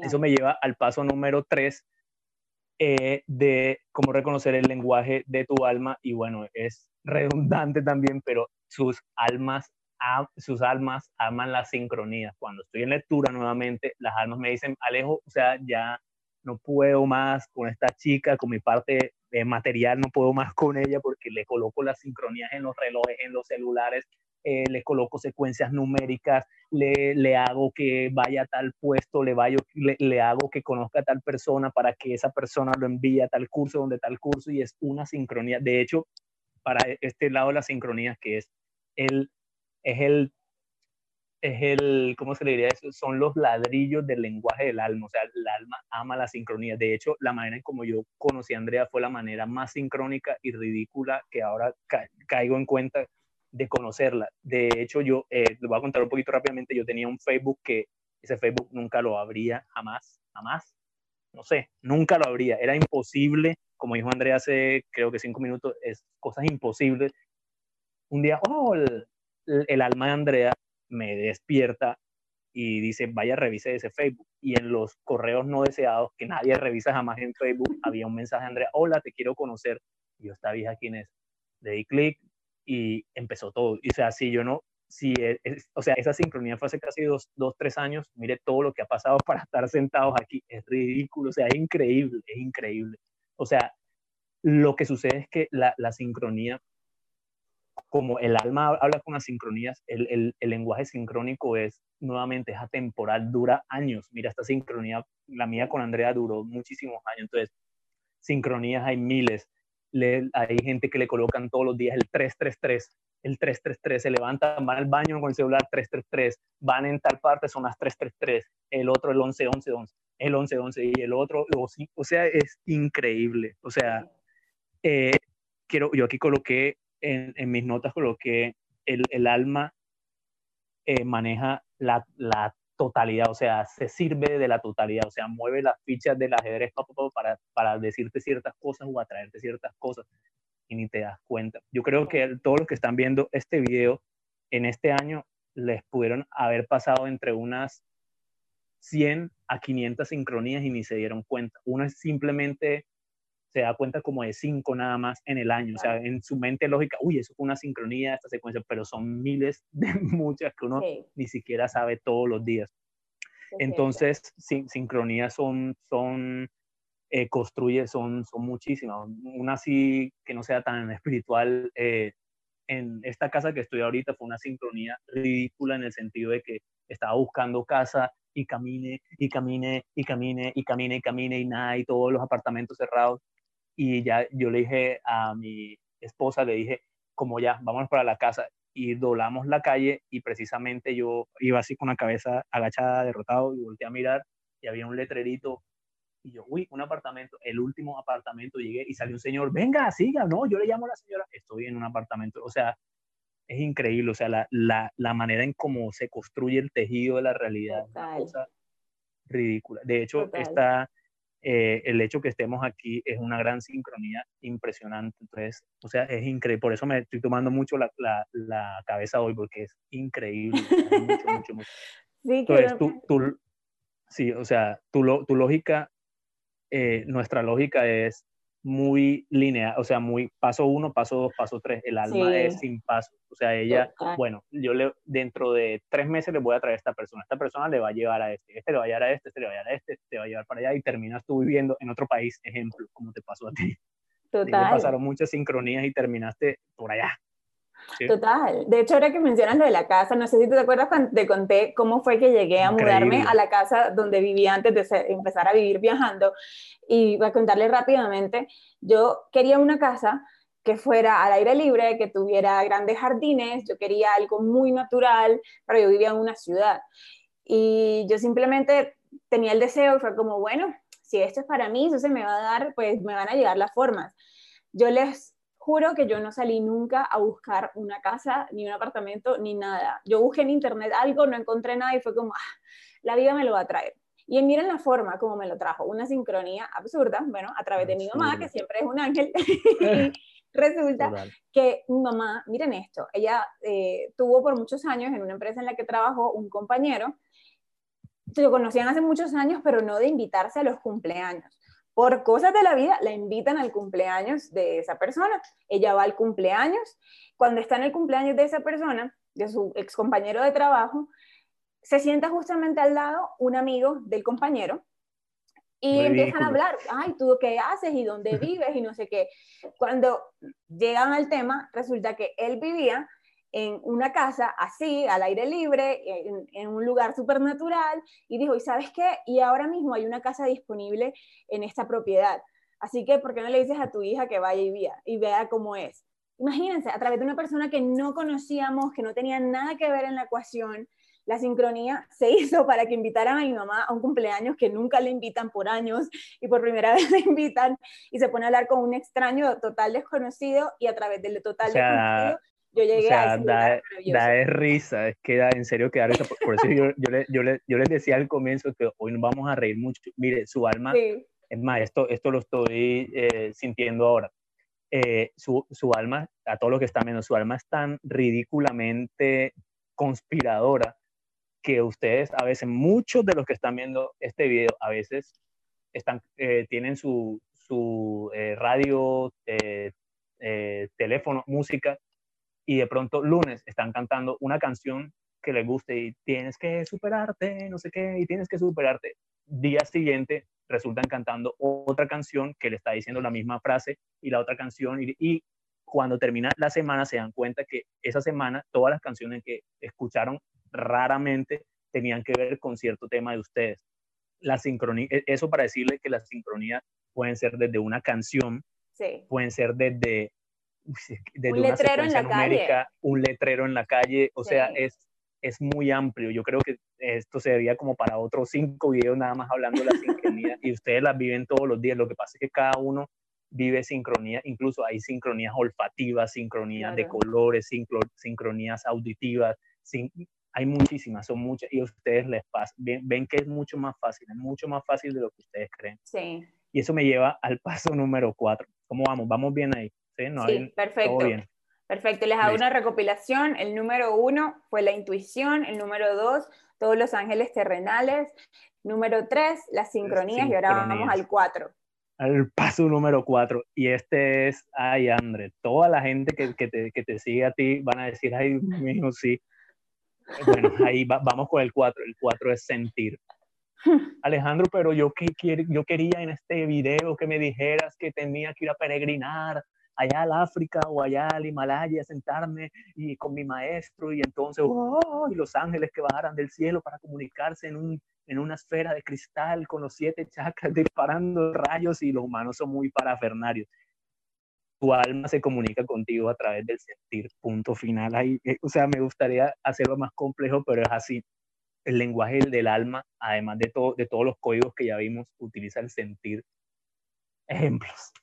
Eso me lleva al paso número tres, eh, de cómo reconocer el lenguaje de tu alma y bueno, es redundante también, pero sus almas, sus almas aman la sincronía. Cuando estoy en lectura nuevamente, las almas me dicen, Alejo, o sea, ya no puedo más con esta chica, con mi parte eh, material, no puedo más con ella porque le coloco las sincronías en los relojes, en los celulares, eh, le coloco secuencias numéricas, le, le, hago que vaya a tal puesto, le, vaya, le, le, hago que conozca a tal persona para que esa persona lo envíe a tal curso, donde tal curso, y es una sincronía. De hecho, para este lado de la sincronía, que es el, es el, es el, ¿cómo se le diría eso? Son los ladrillos del lenguaje del alma, o sea, el alma ama la sincronía. De hecho, la manera en como yo conocí a Andrea fue la manera más sincrónica y ridícula que ahora caigo en cuenta de conocerla. De hecho, yo eh, les voy a contar un poquito rápidamente, yo tenía un Facebook que ese Facebook nunca lo abría, jamás, jamás, no sé, nunca lo abría, era imposible, como dijo Andrea hace creo que cinco minutos, es cosas imposibles. Un día, oh, el, alma de Andrea me despierta y dice, vaya, revise ese Facebook. Y en los correos no deseados, que nadie revisa jamás en Facebook, había un mensaje de Andrea, hola, te quiero conocer. Y yo, esta vieja, ¿quién es? Le di y empezó todo. Y o sea, si yo no, si e, o sea, esa sincronía fue hace casi dos, dos, tres años, mire todo lo que ha pasado (laughs) para estar sentados aquí, es ridículo, o sea, es increíble, es increíble. O sea, lo que sucede es que la, la sincronía, como el alma habla con las sincronías, el, el, el, lenguaje sincrónico es nuevamente, es atemporal, dura años. Mira, esta sincronía, la mía con Andrea duró muchísimos años, entonces, sincronías hay miles hay gente que le colocan todos los días el 333, el 333, se levantan, van al baño con el celular 333, van en tal parte, son las 333, el otro el 1111, el 1111 y el otro, o, sea, es increíble. O sea, eh, quiero, yo aquí coloqué, en, en mis notas coloqué el, el alma eh, maneja la, la totalidad, o sea, se sirve de la totalidad, o sea, mueve las fichas del ajedrez para, para decirte ciertas cosas o atraerte ciertas cosas y ni te das cuenta. Yo creo que todos los que están viendo este video en este año les pudieron haber pasado entre unas 100 a 500 sincronías y ni se dieron cuenta. Uno es simplemente se da cuenta como de cinco nada más en el año. O sea, en su mente lógica, uy, eso fue una sincronía, esta secuencia, pero son miles (laughs) de muchas que uno ni siquiera sabe todos los días. Entonces, sin, sincronías son, son eh, construye son, son muchísimas. Una así que no sea tan (laughs) espiritual, eh, en esta casa que estoy ahorita fue una sincronía ridícula en el sentido de que estaba buscando casa y camine y camine y camine y camine y camine y nada y todos los apartamentos cerrados y ya yo le dije a mi esposa le dije como ya vámonos para la casa y doblamos la calle y precisamente yo iba así con la cabeza agachada derrotado y volteé a mirar y había un letrerito y yo, uy, un apartamento, el último apartamento llegué y salió un señor, venga, siga, no, yo le llamo a la señora, estoy en un apartamento, o sea, es increíble, o sea, la, la, la manera en cómo se construye el tejido de la realidad, una cosa ridícula. De hecho, está, eh, el hecho que estemos aquí es una gran sincronía impresionante, entonces, o sea, es increíble, por eso me estoy tomando mucho la, la, la cabeza hoy, porque es increíble, mucho, mucho, mucho. (laughs) Sí, entonces, tú, tú, sí, o sea, tu, tu lógica eh, nuestra lógica es muy lineal, o sea, muy paso uno, paso dos, paso tres. El alma es sin paso. O sea, ella, bueno, yo le, dentro de tres meses le voy a traer a esta persona. Esta persona le va a llevar a este, este le va a llevar a este, este le va a llevar a este, este te va a llevar para allá y terminas tú viviendo en otro país, ejemplo, como te pasó a ti. (laughs) Total. pasaron muchas sincronías y terminaste por allá. Total. De hecho, ahora que mencionas lo de la casa, no sé si te acuerdas cuando te conté cómo fue que llegué a mudarme a la casa donde vivía antes de empezar a vivir viajando. Y voy a contarle rápidamente, yo quería una casa que fuera al aire libre, que tuviera grandes jardines, yo quería algo muy natural, pero yo vivía en una ciudad. Y yo simplemente tenía el deseo y fue como, bueno, si esto es para mí, eso se me va a dar, pues me van a llegar las formas. Yo les juro que yo no salí nunca a buscar una casa, ni un apartamento, ni nada. Yo busqué en internet algo, no encontré nada y fue como, ah, la vida me lo va a traer. Y miren la forma como me lo trajo, una sincronía absurda, bueno, a través de mi mamá, que siempre es un ángel. (laughs) (laughs) Resulta que mi mamá, miren esto, ella eh, tuvo por muchos años en una empresa en la que trabajó un compañero, lo conocían hace muchos años, pero no de invitarse a los cumpleaños por cosas de la vida, la invitan al cumpleaños de esa persona. Ella va al cumpleaños. Cuando está en el cumpleaños de esa persona, de su ex compañero de trabajo, se sienta justamente al lado un amigo del compañero y empiezan a hablar, ay, ¿tú qué haces y dónde (laughs) vives y no sé qué? Cuando llegan al tema, resulta que él vivía en una casa así, al aire libre, en, un lugar supernatural, y dijo, ¿y sabes qué? Y ahora mismo hay una casa disponible en esta propiedad. Así que, ¿por qué no le dices a tu hija que vaya y vea, y vea cómo es? Imagínense, a través de una persona que no conocíamos, que no tenía nada que ver en la ecuación, la sincronía se hizo para que invitaran a mi mamá a un cumpleaños que nunca le invitan por años y por primera (laughs) vez le invitan y se pone a hablar con un extraño total desconocido y a través del total desconocido yo llegué o sea, a da, da de risa, es que da en serio que da risa. Por, eso yo, yo, le, yo, le, yo, les decía al comienzo que hoy nos vamos a reír mucho. Mire, su alma, es más, esto, esto lo estoy eh, sintiendo ahora. Eh, su, su, alma, a todos los que están viendo, su alma es tan ridículamente conspiradora que ustedes, a veces, muchos de los que están viendo este video, a veces están, eh, tienen su, su radio, teléfono, música y de pronto lunes están cantando una canción que les guste y tienes que superarte, no sé qué, y tienes que superarte. Día siguiente resultan cantando otra canción que le está diciendo la misma frase y la otra canción y, y cuando termina la semana se dan cuenta que esa semana todas las canciones que escucharon raramente tenían que ver con cierto tema de ustedes. La sincronía, e, eso para decirle que la sincronía pueden ser desde una canción, sí. pueden ser desde desde un letrero en la calle. un letrero en la calle, o sea, es, es muy amplio. Yo creo que esto sería como para otros cinco videos nada más hablando de la sincronía y ustedes las viven todos los días. Lo que pasa es que cada uno vive sincronía, incluso hay sincronías olfativas, sincronías de colores, sincronías auditivas, hay muchísimas, son muchas y a ustedes les pasa, ven, ven, que es mucho más fácil, es mucho más fácil de lo que ustedes creen. Sí. Y eso me lleva al paso número cuatro. ¿Cómo vamos? ¿Vamos bien ahí? Sí, perfecto. Perfecto, les hago una recopilación. El número uno fue la intuición, el número dos, todos los ángeles terrenales, número tres, las sincronías, y ahora vamos al cuatro. Al paso número cuatro, y este es, ay, André, toda la gente que, que, te, que te, sigue a ti van a decir, ay, (laughs) mío, sí. Bueno, ahí vamos con el cuatro, el cuatro es sentir. (laughs) Alejandro, pero yo, que, yo quería en este video que me dijeras que tenía que ir a peregrinar allá al África o allá al Himalaya, sentarme y con mi maestro y entonces oh, y los ángeles que bajaran del cielo para comunicarse en, un, en una esfera de cristal con los siete chakras (laughs) disparando rayos y los humanos son muy parafernarios. Tu alma se comunica contigo a través del sentir, punto final. Ahí, eh, o sea, me gustaría hacerlo más complejo, pero es así. El lenguaje del alma, además de, todo, de todos los códigos que ya vimos, utiliza el sentir. Ejemplos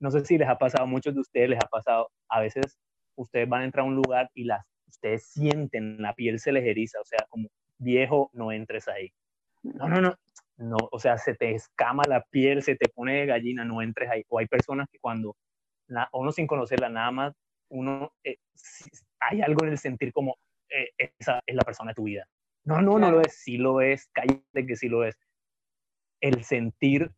no sé si les ha pasado, a muchos de ustedes les ha pasado, a veces ustedes van a entrar a un lugar y las, ustedes sienten, la piel se les eriza, o sea, como viejo, no entres ahí. No, no, no, no, o sea, se te escama la piel, se te pone de gallina, no entres ahí. O hay personas que cuando uno sin conocerla nada más, uno, eh, hay algo en el sentir como, eh, esa es la persona de tu vida. No, no, no lo es, sí lo es, cállate que sí lo es. El sentir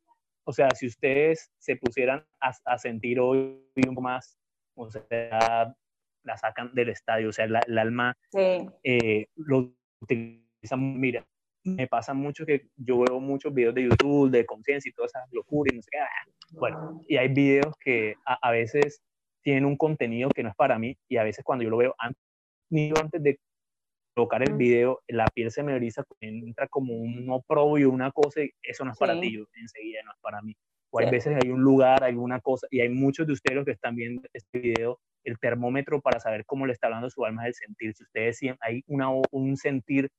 o sea, si ustedes se pusieran a, sentir hoy un poco más, o sea, la sacan del estadio, o sea, el alma eh, lo utilizan, mira, me pasa mucho que yo veo muchos videos de YouTube de conciencia y todas esas locuras y no sé qué, ah, bueno, y hay videos que a, veces tienen un contenido que no es para mí y a veces cuando yo lo veo antes, antes de colocar el video, la piel se me eriza, entra como un oprobio, una cosa, y eso no es para ti, enseguida no es para mí. O hay veces hay un lugar, hay una cosa, y hay muchos de ustedes que están viendo este video, el termómetro para saber cómo le está hablando su alma es el sentir. Si ustedes sienten, hay una, un sentir,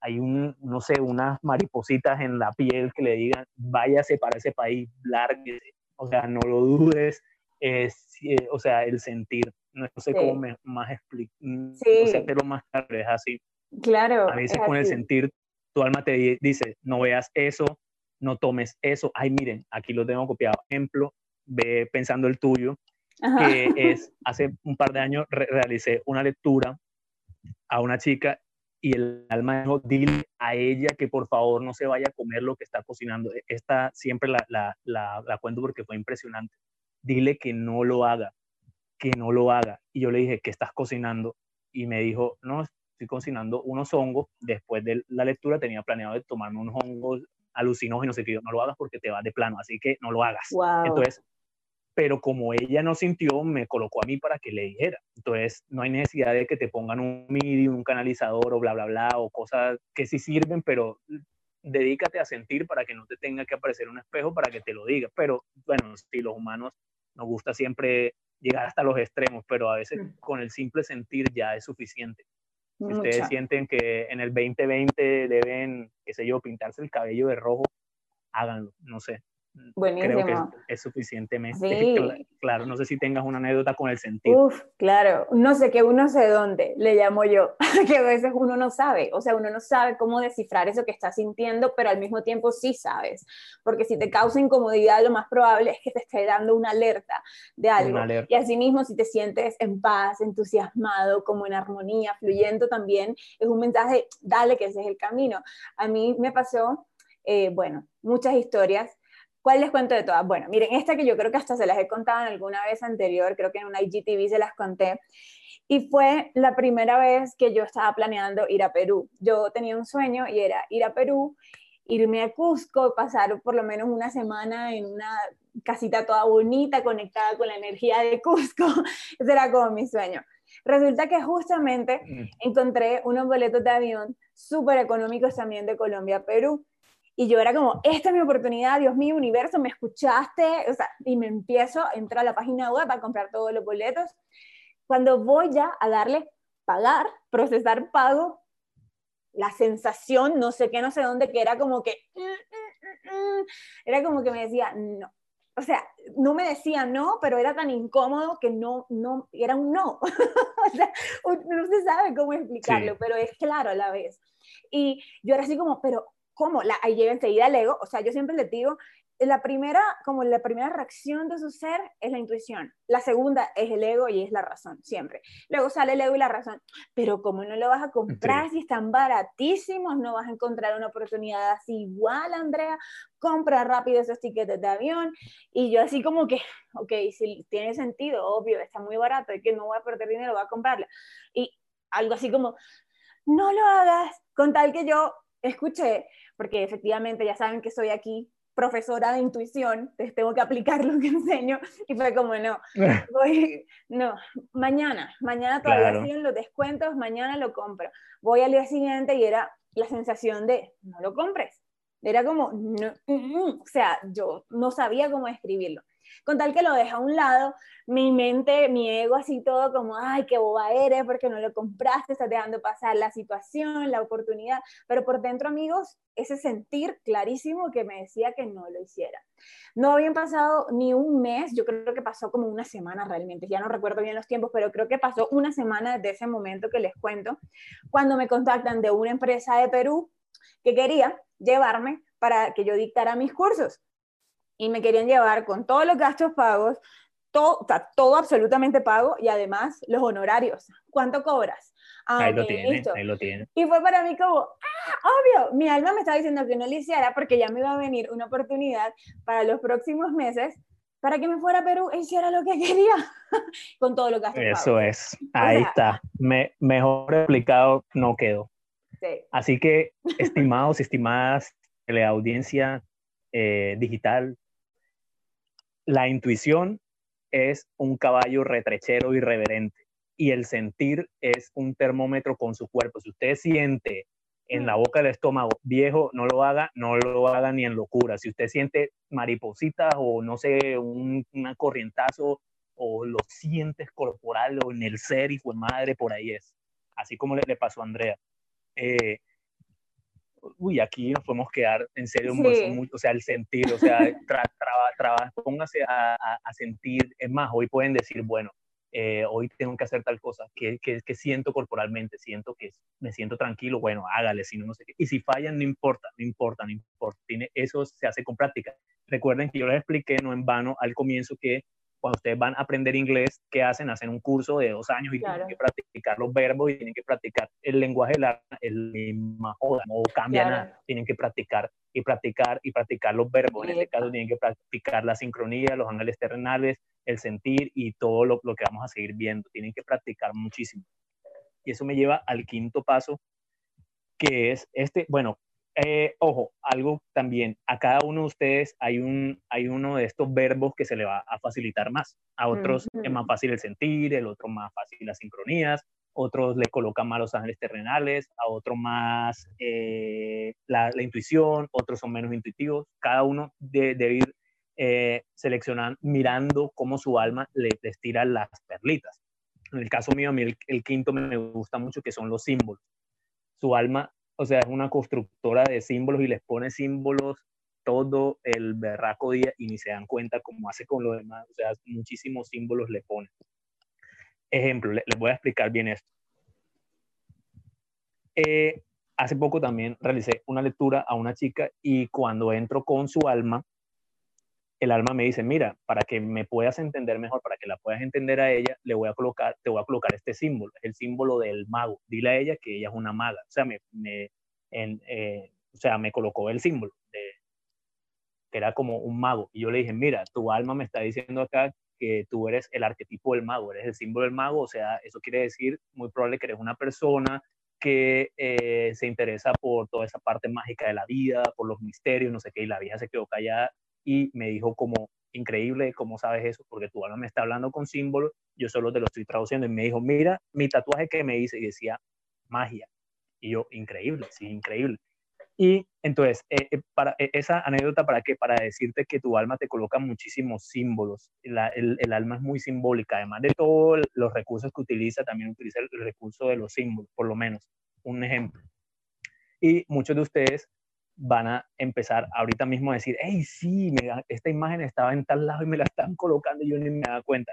hay un, no sé, unas maripositas en la piel que le digan, váyase para ese país, lárguese. O sea, no lo dudes, es, eh, o sea, el sentir no sé cómo me, más explicar, mm, sí. no sé, pero más claro, es así. Claro. A veces con el sentir, tu alma te dice, no veas eso, no tomes eso. Ay, miren, aquí lo tengo copiado. Ejemplo, ve pensando el tuyo, que es, (laughs) hace un par de años realicé una lectura a una chica y el alma dijo, dile a ella que por favor no se vaya a comer lo que está cocinando. Esta siempre la, la, la, la cuento porque fue impresionante. Dile que no lo haga que no lo haga. Y yo le dije, ¿qué estás cocinando? Y me dijo, no, estoy cocinando unos hongos. Después de la lectura tenía planeado de tomarme unos hongos alucinógenos y que no lo hagas porque te vas de plano, así que no lo hagas. Entonces, pero como ella no sintió, me colocó a mí para que le dijera. Entonces, no hay necesidad de que te pongan un MIDI, un canalizador o bla, bla, bla, o cosas que sí sirven, pero dedícate a sentir para que no te tenga que aparecer un espejo para que te lo diga. Pero bueno, si los humanos nos gusta siempre llegar hasta los extremos, pero a veces mm. con el simple sentir ya es suficiente. Si ustedes sienten que en el 2020 deben, qué sé yo, pintarse el cabello de rojo, háganlo, no sé. Buenísimo. Creo que es, suficientemente (laughs) claro. No sé si tengas una anécdota con el sentido. Uf, claro. No sé que uno sé dónde, le llamo yo, (laughs) que a veces uno no sabe. O sea, uno no sabe cómo descifrar eso que está sintiendo, pero al mismo tiempo sí sabes. Porque si te causa incomodidad, lo más probable es que te esté dando una alerta de algo. Y asimismo, si te sientes en paz, entusiasmado, como en armonía, fluyendo también, es un mensaje, dale que ese es el camino. A mí me pasó, eh, bueno, muchas historias ¿Cuál les cuento de todas? Bueno, miren, esta que yo creo que hasta se las he contado en alguna vez anterior, creo que en una IGTV se las conté, y fue la primera vez que yo estaba planeando ir a Perú. Yo tenía un sueño y era ir a Perú, irme a Cusco, pasar por lo menos una semana en una casita toda bonita, conectada con la energía de Cusco. (laughs) Ese era como mi sueño. Resulta que justamente encontré unos boletos de avión súper económicos también de Colombia a Perú. Y yo era como, esta es mi oportunidad, Dios mío, universo, me escuchaste, o sea, y me empiezo a entrar a la página web a comprar todos los boletos. Cuando voy ya a darle pagar, procesar pago, la sensación, no sé qué, no sé dónde, que era como que, mm, mm, mm, era como que me decía, no. O sea, no me decía no, pero era tan incómodo que no, no, era un no. (laughs) o sea, no se sabe cómo explicarlo, pero es claro a la vez. Y yo era así como, pero ¿cómo? La, ahí llega enseguida el ego, o sea, yo siempre les digo, la primera, como la primera reacción de su ser es la intuición, la segunda es el ego y es la razón, siempre. Luego sale el ego y la razón, pero como no lo vas a comprar si están baratísimos, no vas a encontrar una oportunidad así igual, Andrea, compra rápido esos tickets de avión. Y yo así como que, ok, si tiene sentido, obvio, está muy barato, y que no voy a perder dinero, voy a comprarla. Y algo así como, no lo hagas con tal que yo escuché, porque efectivamente ya saben que soy aquí profesora de intuición, entonces tengo que aplicar lo que (laughs) enseño, y fue como, no, (laughs) voy, no, mañana, mañana todavía siguen los descuentos, mañana lo compro. Voy al día siguiente y era la sensación de, no lo compres. Era como, no, mm, mm", o sea, yo no sabía cómo escribirlo con tal que lo deja a un lado, mi mente, mi ego así todo como, ay, qué boba eres porque no lo compraste, estás dejando pasar la situación, la oportunidad, pero por dentro, amigos, ese sentir clarísimo que me decía que no lo hiciera. No habían pasado ni un mes, yo creo que pasó como una semana realmente, ya no recuerdo bien los tiempos, pero creo que pasó una semana desde ese momento que les cuento, cuando me contactan de una empresa de Perú que quería llevarme para que yo dictara mis cursos y me querían llevar con todos los gastos pagos, todo, todo absolutamente pago y además los honorarios. ¿Cuánto cobras? Ah, ahí, lo tiene, ahí lo tiene. Y fue para mí como, ah, obvio, mi alma me estaba diciendo que no lo hiciera porque ya me iba a venir una oportunidad para los próximos meses para que me fuera a Perú e hiciera lo que (laughs) quería con todo lo que Eso es, ahí está. Me, mejor explicado no quedó. Sí. Así que, estimados y estimadas la audiencia eh, digital, la intuición es un caballo retrechero irreverente y el sentir es un termómetro con su cuerpo. Si usted siente en la mm. boca del estómago viejo, no lo haga, no lo haga ni en locura. Si usted siente maripositas o no sé, un corrientazo o lo sientes corporal o en el ser, hijo de madre, por ahí es. Así como le, le pasó a Andrea. Eh, uy, aquí nos podemos quedar en serio, o sea, el sentir, o sea, (laughs) tra, póngase a, a, sentir, es más, hoy pueden decir, bueno, eh, hoy tengo que hacer tal cosa, que, que, que, siento corporalmente, siento que me siento tranquilo, bueno, hágale, si no, no sé qué. Y si fallan, no importa, no importa, no importa. Tiene, eso se hace con práctica. Recuerden que yo les expliqué, no en vano, al comienzo que cuando ustedes van a aprender inglés, ¿qué hacen? Hacen un curso de dos años y tienen que practicar los verbos y tienen que practicar el lenguaje de la el misma joda, no cambia nada. Tienen que practicar y practicar y practicar los verbos. En este caso tienen que practicar la sincronía, los ángeles terrenales, el sentir y todo lo, lo que vamos a seguir viendo. Tienen que practicar muchísimo. Y eso me lleva al quinto paso, que es este, bueno, eh, ojo, algo también, a cada uno de ustedes hay, un, hay uno de estos verbos que se le va a facilitar más. A otros es más fácil el sentir, el otro más fácil las sincronías, otros le colocan más los ángeles terrenales, a otros más eh, la, intuición, otros son menos intuitivos. Cada uno debe ir eh, seleccionando, mirando cómo su alma le, les tira las perlitas. En el caso mío, a mí el quinto me gusta mucho, que son los símbolos. Su alma o sea, es una constructora de símbolos y les pone símbolos todo el berraco día y ni se dan cuenta cómo hace con lo demás. O sea, muchísimos símbolos le pone. Ejemplo, les voy a explicar bien esto. Eh, hace poco también realicé una lectura a una chica y cuando entro con su alma, el alma me dice, mira, para que me puedas entender mejor, para que la puedas entender a ella, le voy a colocar, te voy a colocar este símbolo, el símbolo del mago. Dile a ella que ella es una maga. O sea, me, me eh, o sea, me colocó el símbolo, que era como un mago. Y yo le dije, mira, tu alma me está diciendo acá que tú eres el arquetipo del mago, eres el símbolo del mago. O sea, eso quiere decir muy probable que eres una persona que eh, se interesa por toda esa parte mágica de la vida, por los misterios, no sé qué, y la vieja se quedó callada y me dijo como, increíble, ¿cómo sabes eso? Porque tu alma me está hablando con símbolos, yo solo te lo estoy traduciendo. Y me dijo, mira, mi tatuaje que me hice y decía magia. Y yo, increíble, sí, increíble. Y entonces, eh, eh, para, eh, esa anécdota, ¿para qué? Para decirte que tu alma te coloca muchísimos símbolos. el, el, alma es muy simbólica. Además de todos los recursos que utiliza, también utiliza el recurso de los símbolos, por lo menos. Un ejemplo. Y muchos de ustedes van a empezar ahorita mismo a decir, hey, sí, esta imagen estaba en tal lado y me la están colocando y yo ni me daba cuenta.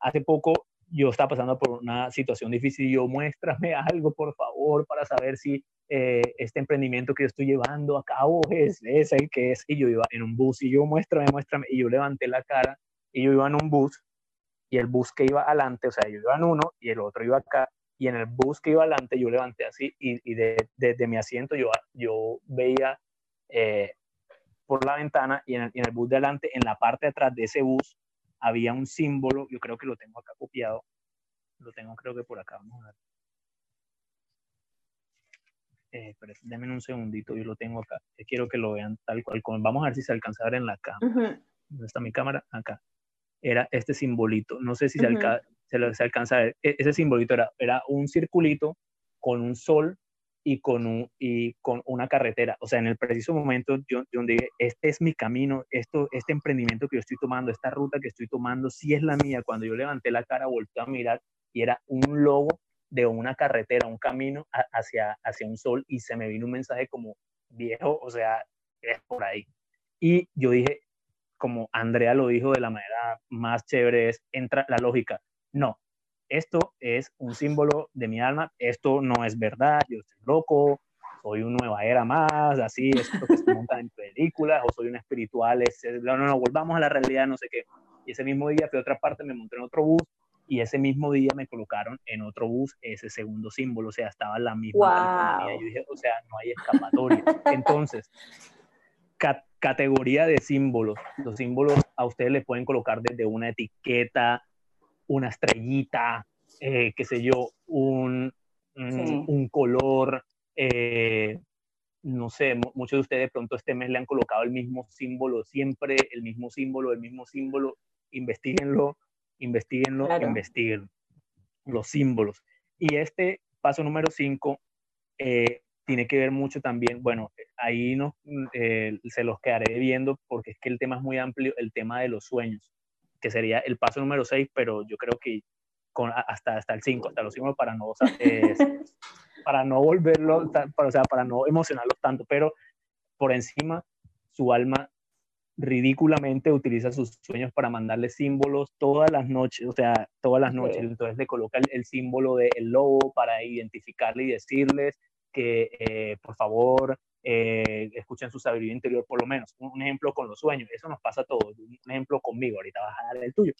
Hace poco yo estaba pasando por una situación difícil y yo, muéstrame algo, por favor, para saber si eh, este emprendimiento que yo estoy llevando a cabo es, es el que es. Y yo iba en un bus y yo, muéstrame, muéstrame. Y yo levanté la cara y yo iba en un bus y el bus que iba adelante, o sea, yo iba en uno y el otro iba acá y en el bus que iba adelante yo levanté así y, y desde de, mi asiento yo, yo veía eh, por la ventana y en el, bus de adelante, en la parte de atrás de ese bus, había un símbolo, yo creo que lo tengo acá copiado, lo tengo creo que por acá, vamos a ver. eh, pero denme un segundito, yo lo tengo acá. Quiero que lo vean tal cual. Vamos a ver si se alcanza a ver en la cámara. ¿Dónde está mi cámara? Acá. Era este simbolito. No sé si se, se, alcanza a ver. E, ese simbolito era, era un circulito con un sol y con, un, y con una carretera. O sea, en el preciso momento yo, yo dije, este es mi camino, esto, este emprendimiento que yo estoy tomando, esta ruta que estoy tomando, sí es la mía. Cuando yo levanté la cara, volteé a mirar y era un logo de una carretera, un camino hacia, hacia un sol y se me vino un mensaje como viejo, o sea, es por ahí. Y yo dije, como Andrea lo dijo de la manera más chévere, es entra la lógica. No, esto es un símbolo de mi alma, esto no es verdad, yo estoy loco, soy un nueva era más, así, esto que se monta en películas, o soy un espiritual, es, no, no, no, volvamos a la realidad, no sé qué. Y ese mismo día fui a otra parte, me monté en otro bus y ese mismo día me colocaron en otro bus ese segundo símbolo, o sea, estaba la misma. Wow. Yo dije, o sea, no hay escapatoria. Entonces, categoría de símbolos. Los símbolos a ustedes le pueden colocar desde una etiqueta, una estrellita, eh, qué sé yo, un, un color. Eh, no sé, muchos de ustedes de pronto este mes le han colocado el mismo símbolo, siempre el mismo símbolo, el mismo símbolo, investiguenlo, investiguenlo, investiguen los símbolos. Y este paso número 5 eh, tiene que ver mucho también, bueno, ahí no, eh, se los quedaré viendo porque es que el tema es muy amplio, el tema de los sueños, que sería el paso número 6, pero yo creo que con, hasta, hasta el 5, hasta los 5 para no, (laughs) para no volverlo, para, o sea, para no emocionarlos tanto, pero por encima su alma ridículamente utiliza sus sueños para mandarle símbolos todas las noches, o sea, todas las noches. Entonces le coloca el, símbolo del lobo para identificarle y decirles que eh, por favor eh, escuchen su sabiduría interior por lo menos. Un, ejemplo con los sueños, eso nos pasa a todos. Un ejemplo conmigo, ahorita vas a dar el tuyo.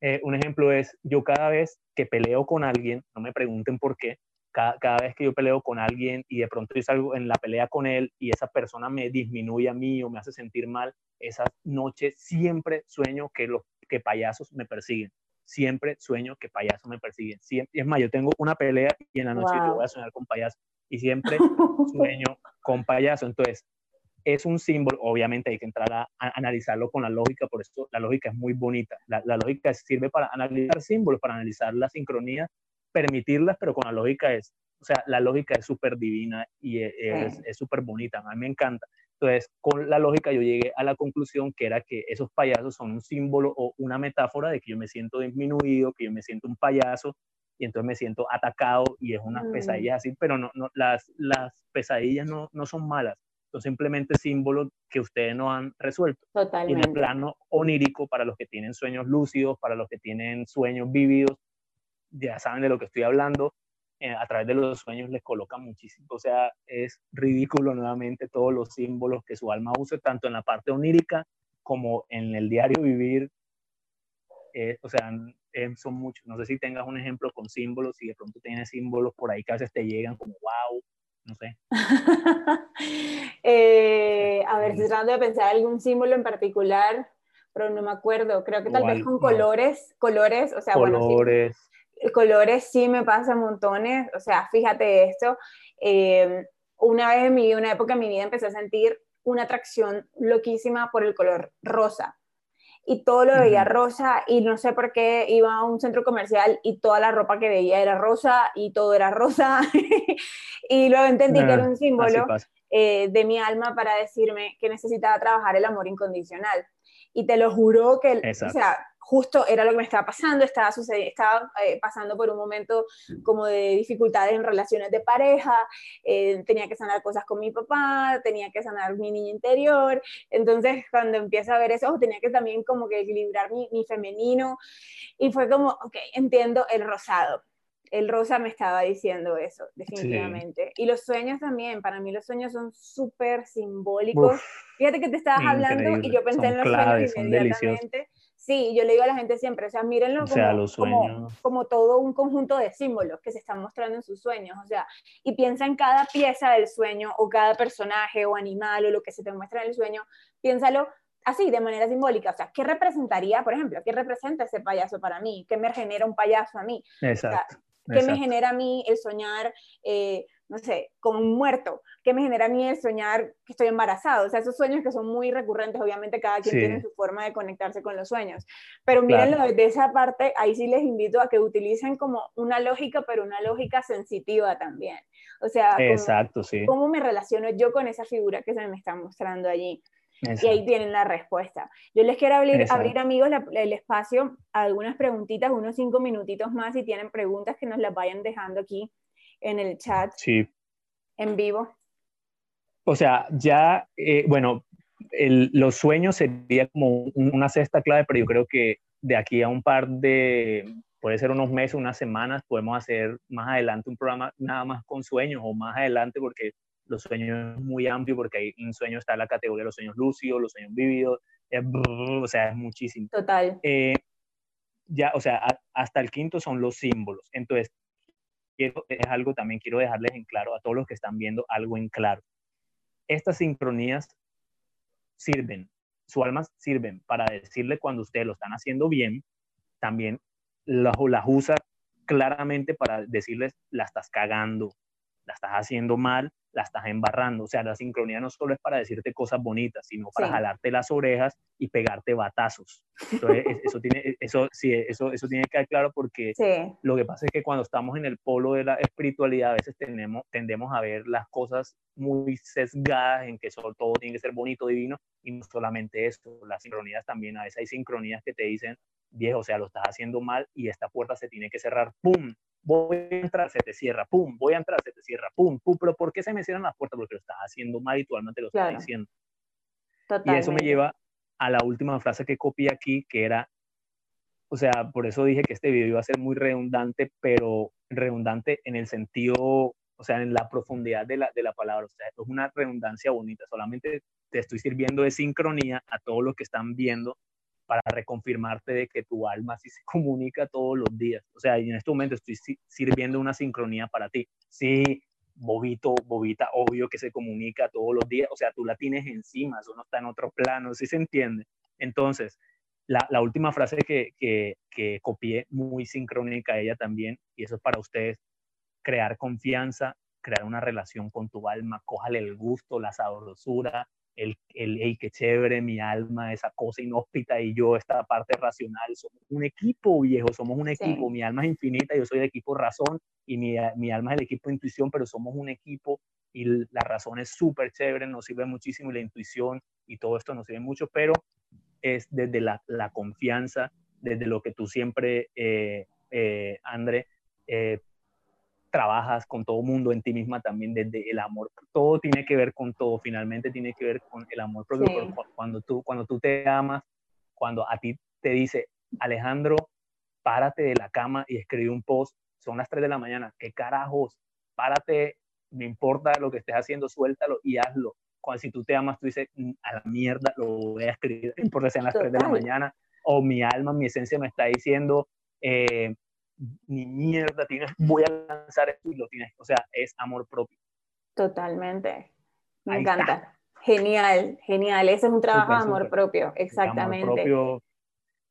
Eh, un ejemplo es, yo cada vez que peleo con alguien, no me pregunten por qué, cada, vez que yo peleo con alguien y de pronto yo salgo en la pelea con él y esa persona me disminuye a mí o me hace sentir mal, esa noche siempre sueño que los que payasos me persiguen. Siempre sueño que payasos me persiguen. Siempre, es más, yo tengo una pelea y en la noche yo voy a soñar con payasos y siempre (laughs) sueño con payasos. Entonces, es un símbolo, obviamente hay que entrar a, analizarlo con la lógica, por eso la lógica es muy bonita. La, la, lógica sirve para analizar símbolos, para analizar la sincronía permitirlas, pero con la lógica es, o sea, la lógica es súper divina y es súper bonita, a mí me encanta. Entonces, con la lógica yo llegué a la conclusión que era que esos payasos son un símbolo o una metáfora de que yo me siento disminuido, que yo me siento un payaso y entonces me siento atacado y es una mm. pesadilla así, pero no, no, las, las pesadillas no, no son malas, son simplemente símbolos que ustedes no han resuelto. Totalmente. Y en el plano onírico, para los que tienen sueños lúcidos, para los que tienen sueños vívidos, ya saben de lo que estoy hablando, eh, a través de los sueños les coloca muchísimo. O sea, es ridículo nuevamente todos los símbolos que su alma usa, tanto en la parte onírica como en el diario vivir. Eh, o sea, eh, son muchos. No sé si tengas un ejemplo con símbolos, si de pronto tienes símbolos por ahí que a veces te llegan como wow, no sé. (laughs) a ver, estoy tratando de pensar algún símbolo en particular, pero no me acuerdo. Creo que tal vez con colores, colores, o sea, colores. Bueno, colores sí me pasa montones, o sea, fíjate esto, eh, una vez en mi una época en mi vida empecé a sentir una atracción loquísima por el color rosa. Y todo lo veía rosa y no sé por qué iba a un centro comercial y toda la ropa que veía era rosa y todo era rosa. (laughs) y luego entendí que era un símbolo eh, de mi alma para decirme que necesitaba trabajar el amor incondicional. Y te lo juro que, o sea, justo era lo que me estaba pasando, estaba, estaba eh, pasando por un momento como de dificultades en relaciones de pareja, eh, tenía que sanar cosas con mi papá, tenía que sanar mi niña interior, entonces cuando empiezo a ver eso, tenía que también como que equilibrar mi, mi femenino y fue como, ok, entiendo el rosado. El rosa me estaba diciendo eso, definitivamente. Y los sueños también, para mí los sueños son súper simbólicos. Fíjate que te estabas hablando y yo pensé en los sueños inmediatamente. Sí, yo le digo a la gente siempre, o sea, mírenlo como, como, todo un conjunto de símbolos que se están mostrando en sus sueños, o sea, y piensa en cada pieza del sueño o cada personaje o animal o lo que se te muestra en el sueño, piénsalo así, de manera simbólica, o sea, ¿qué representaría, por ejemplo, qué representa ese payaso para mí? ¿Qué me genera un payaso a mí? Exacto. ¿Qué me genera a mí el soñar? Eh, no sé, como un muerto. ¿Qué me genera a mí el soñar que estoy embarazado? O sea, esos sueños que son muy recurrentes, obviamente cada quien tiene su forma de conectarse con los sueños. Pero mírenlo desde esa parte, ahí sí les invito a que utilicen como una lógica, pero una lógica sensitiva también. O sea, Exacto, sí. ¿cómo me relaciono yo con esa figura que se me está mostrando allí? Y ahí tienen la respuesta. Yo les quiero abrir, abrir amigos, el espacio a algunas preguntitas, unos cinco minutitos más, si tienen preguntas que nos las vayan dejando aquí en el chat. Sí. En vivo. O sea, ya, eh, bueno, los sueños sería como una cesta clave, pero yo creo que de aquí a un par de, puede ser unos meses, unas semanas, podemos hacer más adelante un programa nada más con sueños o más adelante porque los sueños es muy amplio porque ahí en sueños está la categoría de los sueños lúcidos, los sueños vívidos, o sea, es muchísimo. Total. Eh, ya, o sea, hasta el quinto son los símbolos. Entonces, quiero, es algo también quiero dejarles en claro a todos los que están viendo algo en claro. Estas sincronías sirven, su alma sirven para decirle cuando ustedes lo están haciendo bien, también las, las usa claramente para decirles la estás cagando, la estás haciendo mal, la estás embarrando. O sea, la sincronía no solo es para decirte cosas bonitas, sino para jalarte las orejas y pegarte batazos. Entonces, eso tiene, eso, sí, eso, eso tiene que quedar claro porque lo que pasa es que cuando estamos en el polo de la espiritualidad, a veces tenemos, tendemos a ver las cosas muy sesgadas en que solo todo tiene que ser bonito, divino, y no solamente eso, las sincronías también, a veces hay sincronías que te dicen, viejo, o sea, lo estás haciendo mal y esta puerta se tiene que cerrar, ¡pum! voy a entrar, se te cierra, pum, voy a entrar, se te cierra, pum, pum, pero ¿por qué se me cierran las puertas? Porque lo estás haciendo mal y tu alma te lo está diciendo. Y eso me lleva a la última frase que copié aquí, que era, o sea, por eso dije que este video iba a ser muy redundante, pero redundante en el sentido, o sea, en la profundidad de la, de la palabra, o sea, es una redundancia bonita, solamente te estoy sirviendo de sincronía a todos los que están viendo para reconfirmarte de que tu alma sí se (laughs) comunica todos los días. O sea, en este momento estoy sirviendo una sincronía para ti. Sí, Bobito, Bobita, obvio que se comunica todos los días. O sea, tú la tienes encima, eso no está en otro plano, ¿sí se entiende? Entonces, la, última frase que, que, que copié, muy sincrónica ella también, y eso es para ustedes, crear confianza, crear una relación con tu alma, cójale el gusto, la sabrosura, el, el hey, qué chévere, mi alma, esa cosa inhóspita y yo, esta parte racional. Somos un equipo, viejo, somos un equipo. Mi alma es infinita, yo soy de equipo razón y mi, mi alma es el equipo intuición, pero somos un equipo y la razón es súper chévere, nos sirve muchísimo y la intuición y todo esto nos sirve mucho, pero es desde la, la confianza, desde lo que tú siempre, eh, eh, André, eh, trabajas con todo mundo, en ti misma también, desde el amor. Todo tiene que ver con todo, finalmente tiene que ver con el amor propio. Cuando, tú, cuando tú te amas, cuando a ti te dice, Alejandro, párate de la cama y escribe un post, son las 3 de la mañana, ¿qué carajos? Párate, me importa lo que estés haciendo, suéltalo y hazlo. Cuando si tú te amas, tú dices, mm, a la mierda, lo voy a escribir, no importa sean las 3 de la mañana, o mi alma, mi esencia me está diciendo, eh, ni mierda tienes, voy a lanzar esto y lo tienes. O sea, es amor propio. Totalmente. Me encanta. Genial, genial. Ese es un trabajo de amor propio, exactamente. Amor propio.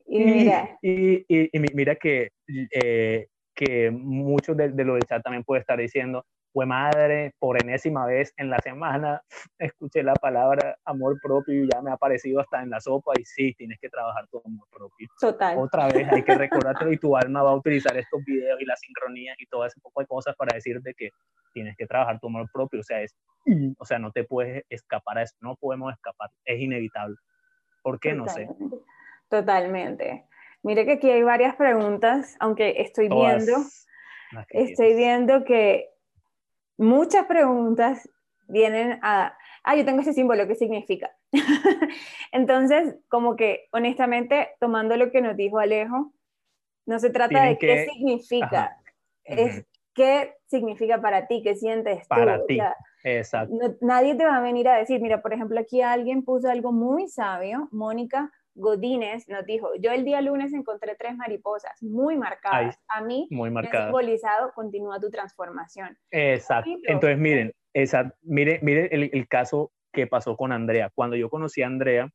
Y, mira, y, y, mira que, eh, que muchos de, de lo del chat también puede estar diciendo, fue madre, por enésima vez en la semana (laughs) escuché la palabra amor propio y ya me ha aparecido hasta en la sopa y sí, tienes que trabajar tu amor propio. Total. Otra vez hay que recordártelo y tu (laughs) alma va a utilizar estos videos y las sincronías y todo ese poco de cosas para decirte que tienes que trabajar tu amor propio, o sea, es, o sea, no te puedes escapar a eso, no podemos escapar, es inevitable. ¿Por qué? No sé. Totalmente. Mire que aquí hay varias preguntas, aunque estoy viendo, estoy viendo que muchas preguntas vienen a, ah, yo tengo ese símbolo, ¿qué significa? (laughs) Entonces, como que honestamente, tomando lo que nos dijo Alejo, no se trata de qué significa, es qué significa para ti, qué sientes tú. Para ti, exacto. nadie te va a venir a decir, mira, por ejemplo, aquí alguien puso algo muy sabio, Mónica, Godínez nos dijo, yo el día lunes encontré tres mariposas muy marcadas. a mí muy marcadas. simbolizado, continúa tu transformación. Exacto. Entonces, miren, esa, mire, mire el, caso que pasó con Andrea. Cuando yo conocí a Andrea,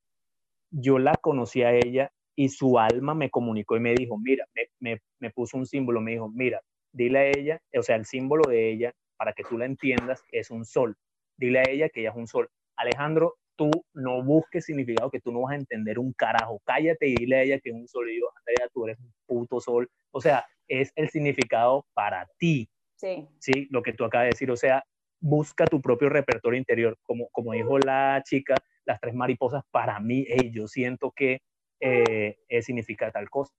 yo la conocí a ella y su alma me comunicó y me dijo, mira, me, me, me puso un símbolo, me dijo, mira, dile a ella, o sea, el símbolo de ella para que tú la entiendas, es un sol. Dile a ella que ella es un sol. Alejandro, tú no busques significado que tú no vas a entender un carajo. Cállate y dile a ella que es un sol. Y yo, Andrea, tú eres un puto sol. O sea, es el significado para ti. Sí. Sí, lo que tú acabas de decir. O sea, busca tu propio repertorio interior. Como, como dijo la chica, las tres mariposas, para mí, yo siento que eh, significa tal cosa.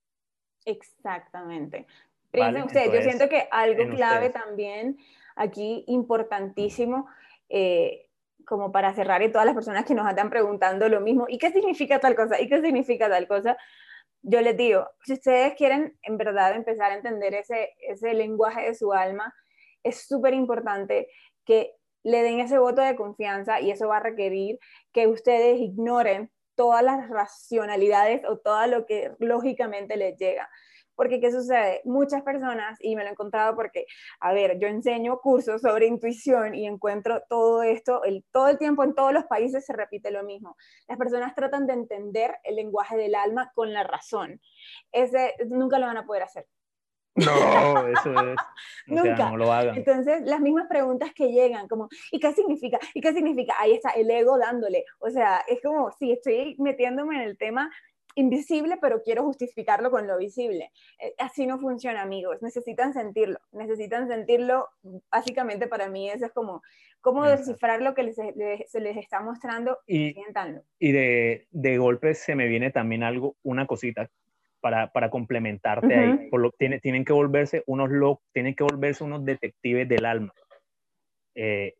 Exactamente. Piensen ustedes, yo siento que algo clave también aquí importantísimo, eh, como para cerrar y todas las personas que nos están preguntando lo mismo, ¿y qué significa tal cosa? ¿Y qué significa tal cosa? Yo les digo, si ustedes quieren en verdad empezar a entender ese, ese lenguaje de su alma, es súper importante que le den ese voto de confianza y eso va a requerir que ustedes ignoren todas las racionalidades o todo lo que lógicamente les llega. Porque, ¿qué sucede? Muchas personas, y me lo he encontrado porque, a ver, yo enseño cursos sobre intuición y encuentro todo esto, el, todo el tiempo en todos los países se repite lo mismo. Las personas tratan de entender el lenguaje del alma con la razón. Ese nunca lo van a poder hacer. No, eso es. (laughs) Nunca. no lo hagan. Entonces, las mismas preguntas que llegan, como, ¿y qué significa? ¿Y qué significa? Ahí está el ego dándole. O sea, es como si estoy metiéndome en el tema invisible, pero quiero justificarlo con lo visible. Eh, así no funciona, amigos. Necesitan sentirlo. Necesitan sentirlo. Básicamente, para mí, eso es como cómo descifrar lo que se les está mostrando y, Y de, de golpe se me viene también algo, una cosita para, para complementarte ahí. Por lo, tiene, tienen, que volverse unos tienen que volverse unos detectives del alma. Eh,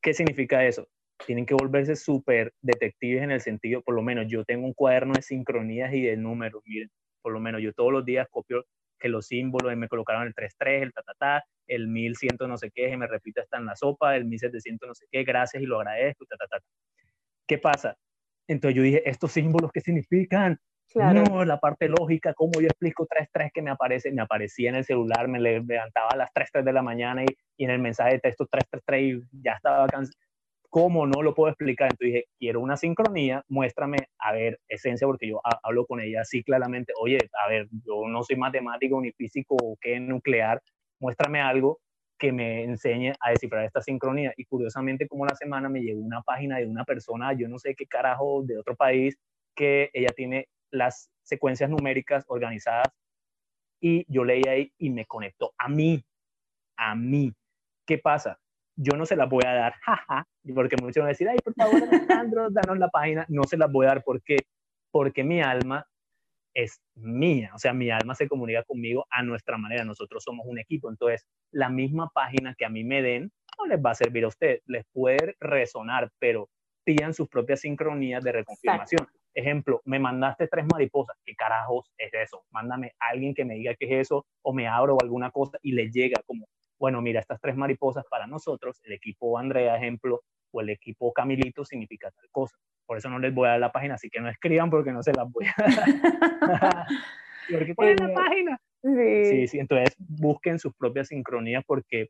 ¿Qué significa eso? Tienen que volverse súper detectives en el sentido, por lo menos yo tengo un cuaderno de sincronías y de números, miren, por lo menos yo todos los días copio que los símbolos, me colocaron el 3-3, el ta, ta, ta, el 1100 no sé qué, me repite hasta en la sopa, el 1700 no sé qué, gracias y lo agradezco, ta, ta, ta. ¿Qué pasa? Entonces yo dije, ¿estos símbolos qué significan? No, la parte lógica, cómo yo explico 3-3 que me aparece, me aparecía en el celular, me levantaba a las 3-3 de la mañana y, y, en el mensaje de texto 3-3-3 y ya estaba cansado. ¿Cómo no lo puedo explicar? Entonces dije, quiero una sincronía, muéstrame, a ver, esencia, porque yo hablo con ella así claramente, oye, a ver, yo no soy matemático ni físico o qué nuclear, muéstrame algo que me enseñe a descifrar esta sincronía. Y curiosamente, como la semana me llegó una página de una persona, yo no sé qué carajo, de otro país, que ella tiene las secuencias numéricas organizadas y yo leí ahí y me conectó a mí, a mí. ¿Qué pasa? Yo no se las voy a dar, (laughs) jaja, porque muchos van a decir, ay, por favor, Alejandro, (laughs) danos la página. No se las voy a dar porque, porque mi alma es mía, o sea, mi alma se comunica conmigo a nuestra manera, nosotros somos un equipo, entonces la misma página que a mí me den no les va a servir a ustedes, les puede resonar, pero pidan sus propias sincronías de reconfirmación. Ejemplo, me mandaste tres mariposas, ¿qué carajos es eso? Mándame a alguien que me diga qué es eso, o me abro alguna cosa y le llega como, bueno, mira, estas tres mariposas para nosotros, el equipo Andrea, ejemplo, o el equipo Camilito significa tal cosa. Por eso no les voy a dar la página, así que no escriban porque no se las voy a dar. (laughs) (laughs) porque ¿cuál es la página? Sí. sí, sí, entonces busquen sus propias sincronías porque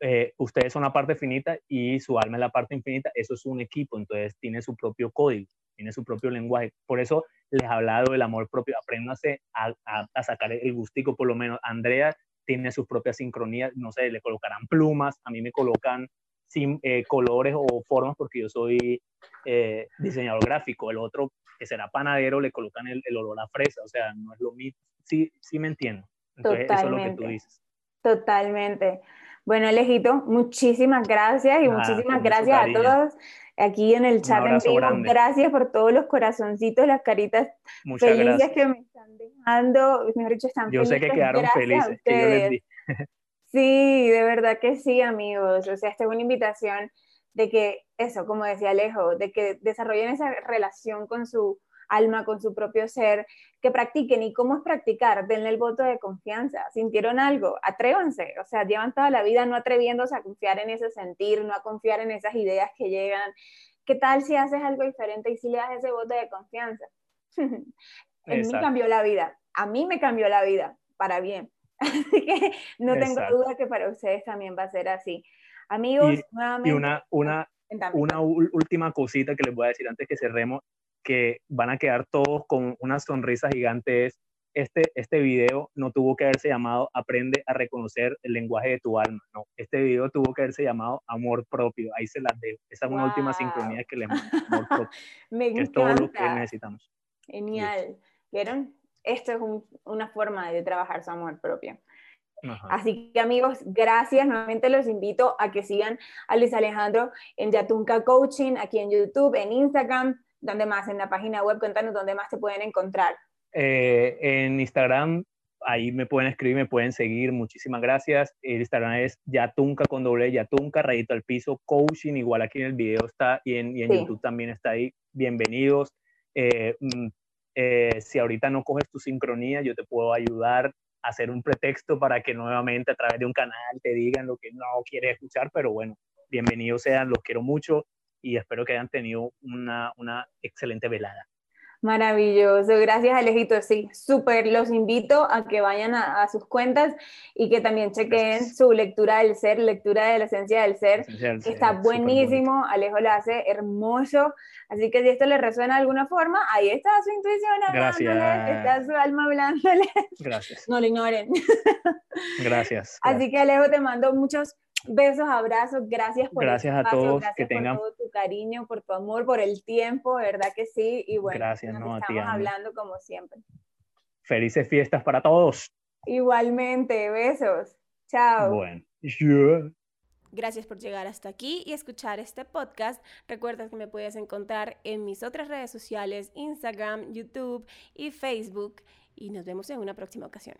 eh, ustedes son la parte finita y su alma es la parte infinita, eso es un equipo, entonces tiene su propio código tiene su propio lenguaje. Por eso les he hablado del amor propio. Apréndase a, a, sacar el gustico, por lo menos. Andrea tiene sus propias sincronías, no sé, le colocarán plumas, a mí me colocan sin, eh, colores o formas porque yo soy eh, diseñador gráfico. El otro, que será panadero, le colocan el, el, olor a fresa, o sea, no es lo mismo. Sí, sí me entiendo. Entonces, eso es lo que tú dices. Totalmente. Bueno, Alejito, muchísimas gracias y muchísimas gracias a todos aquí en el chat en vivo. Gracias por todos los corazoncitos, las caritas felices que me están dejando. Mejor dicho, están yo sé que quedaron felices. Que yo les di. sí, de verdad que sí, amigos. O sea, esta es una invitación de que, eso, como decía Alejo, de que desarrollen esa relación con su alma, con su propio ser, que practiquen. ¿Y cómo es practicar? Denle el voto de confianza. ¿Sintieron algo? Atrévanse. O sea, llevan toda la vida no atreviéndose a confiar en ese sentir, no a confiar en esas ideas que llegan. ¿Qué tal si haces algo diferente y si le das ese voto de confianza? (laughs) en mí cambió la vida. A mí me cambió la vida para bien. (laughs) Así que no tengo duda que para ustedes también va a ser así. Amigos, nuevamente. Y una, una, una última cosita que les voy a decir antes que cerremos que van a quedar todos con una sonrisa gigante este, este video no tuvo que haberse llamado Aprende a reconocer el lenguaje de tu alma, no, este video tuvo que haberse llamado Amor propio, ahí se las dejo, esa es una última sincronía que le (laughs) mando, amor propio, Me que es todo lo que necesitamos. Genial, ¿vieron? Esto es una forma de trabajar su amor propio. Así que amigos, gracias. Nuevamente los invito a que sigan a Luis Alejandro en Yatunca Coaching, aquí en YouTube, en Instagram, donde más, en la página web, cuéntanos dónde más te pueden encontrar. Eh, en Instagram, ahí me pueden escribir, me pueden seguir. Muchísimas gracias. El Instagram es Yatunca con doble Yatunca, rayito al piso, coaching, igual aquí en el video está y en, YouTube también está ahí. Bienvenidos. Eh, mm, eh, si ahorita no coges tu sincronía, yo te puedo ayudar hacer un pretexto para que nuevamente a través de un canal te digan lo que no quieres escuchar, pero bueno, bienvenidos sean, los quiero mucho y espero que hayan tenido una, una excelente velada. Maravilloso, gracias Alejito. Sí, súper, los invito a que vayan a, sus cuentas y que también chequen su lectura del ser, lectura de la esencia del ser, está buenísimo, Alejo lo hace hermoso, así que si esto le resuena de alguna forma, ahí está su intuición gracias. está su alma hablándole. Gracias. No lo ignoren. Gracias. gracias. (laughs) Así que Alejo, te mando muchos Besos, abrazos, gracias por gracias a todos, gracias que por tengan todo tu cariño, por tu amor, por el tiempo, verdad que sí, y bueno, gracias, nos estamos hablando como siempre. Felices fiestas para todos. Igualmente, besos. Chao. Bueno, Gracias por llegar hasta aquí y escuchar este podcast. Recuerda que me puedes encontrar en mis otras redes sociales, Instagram, YouTube y Facebook. Y nos vemos en una próxima ocasión.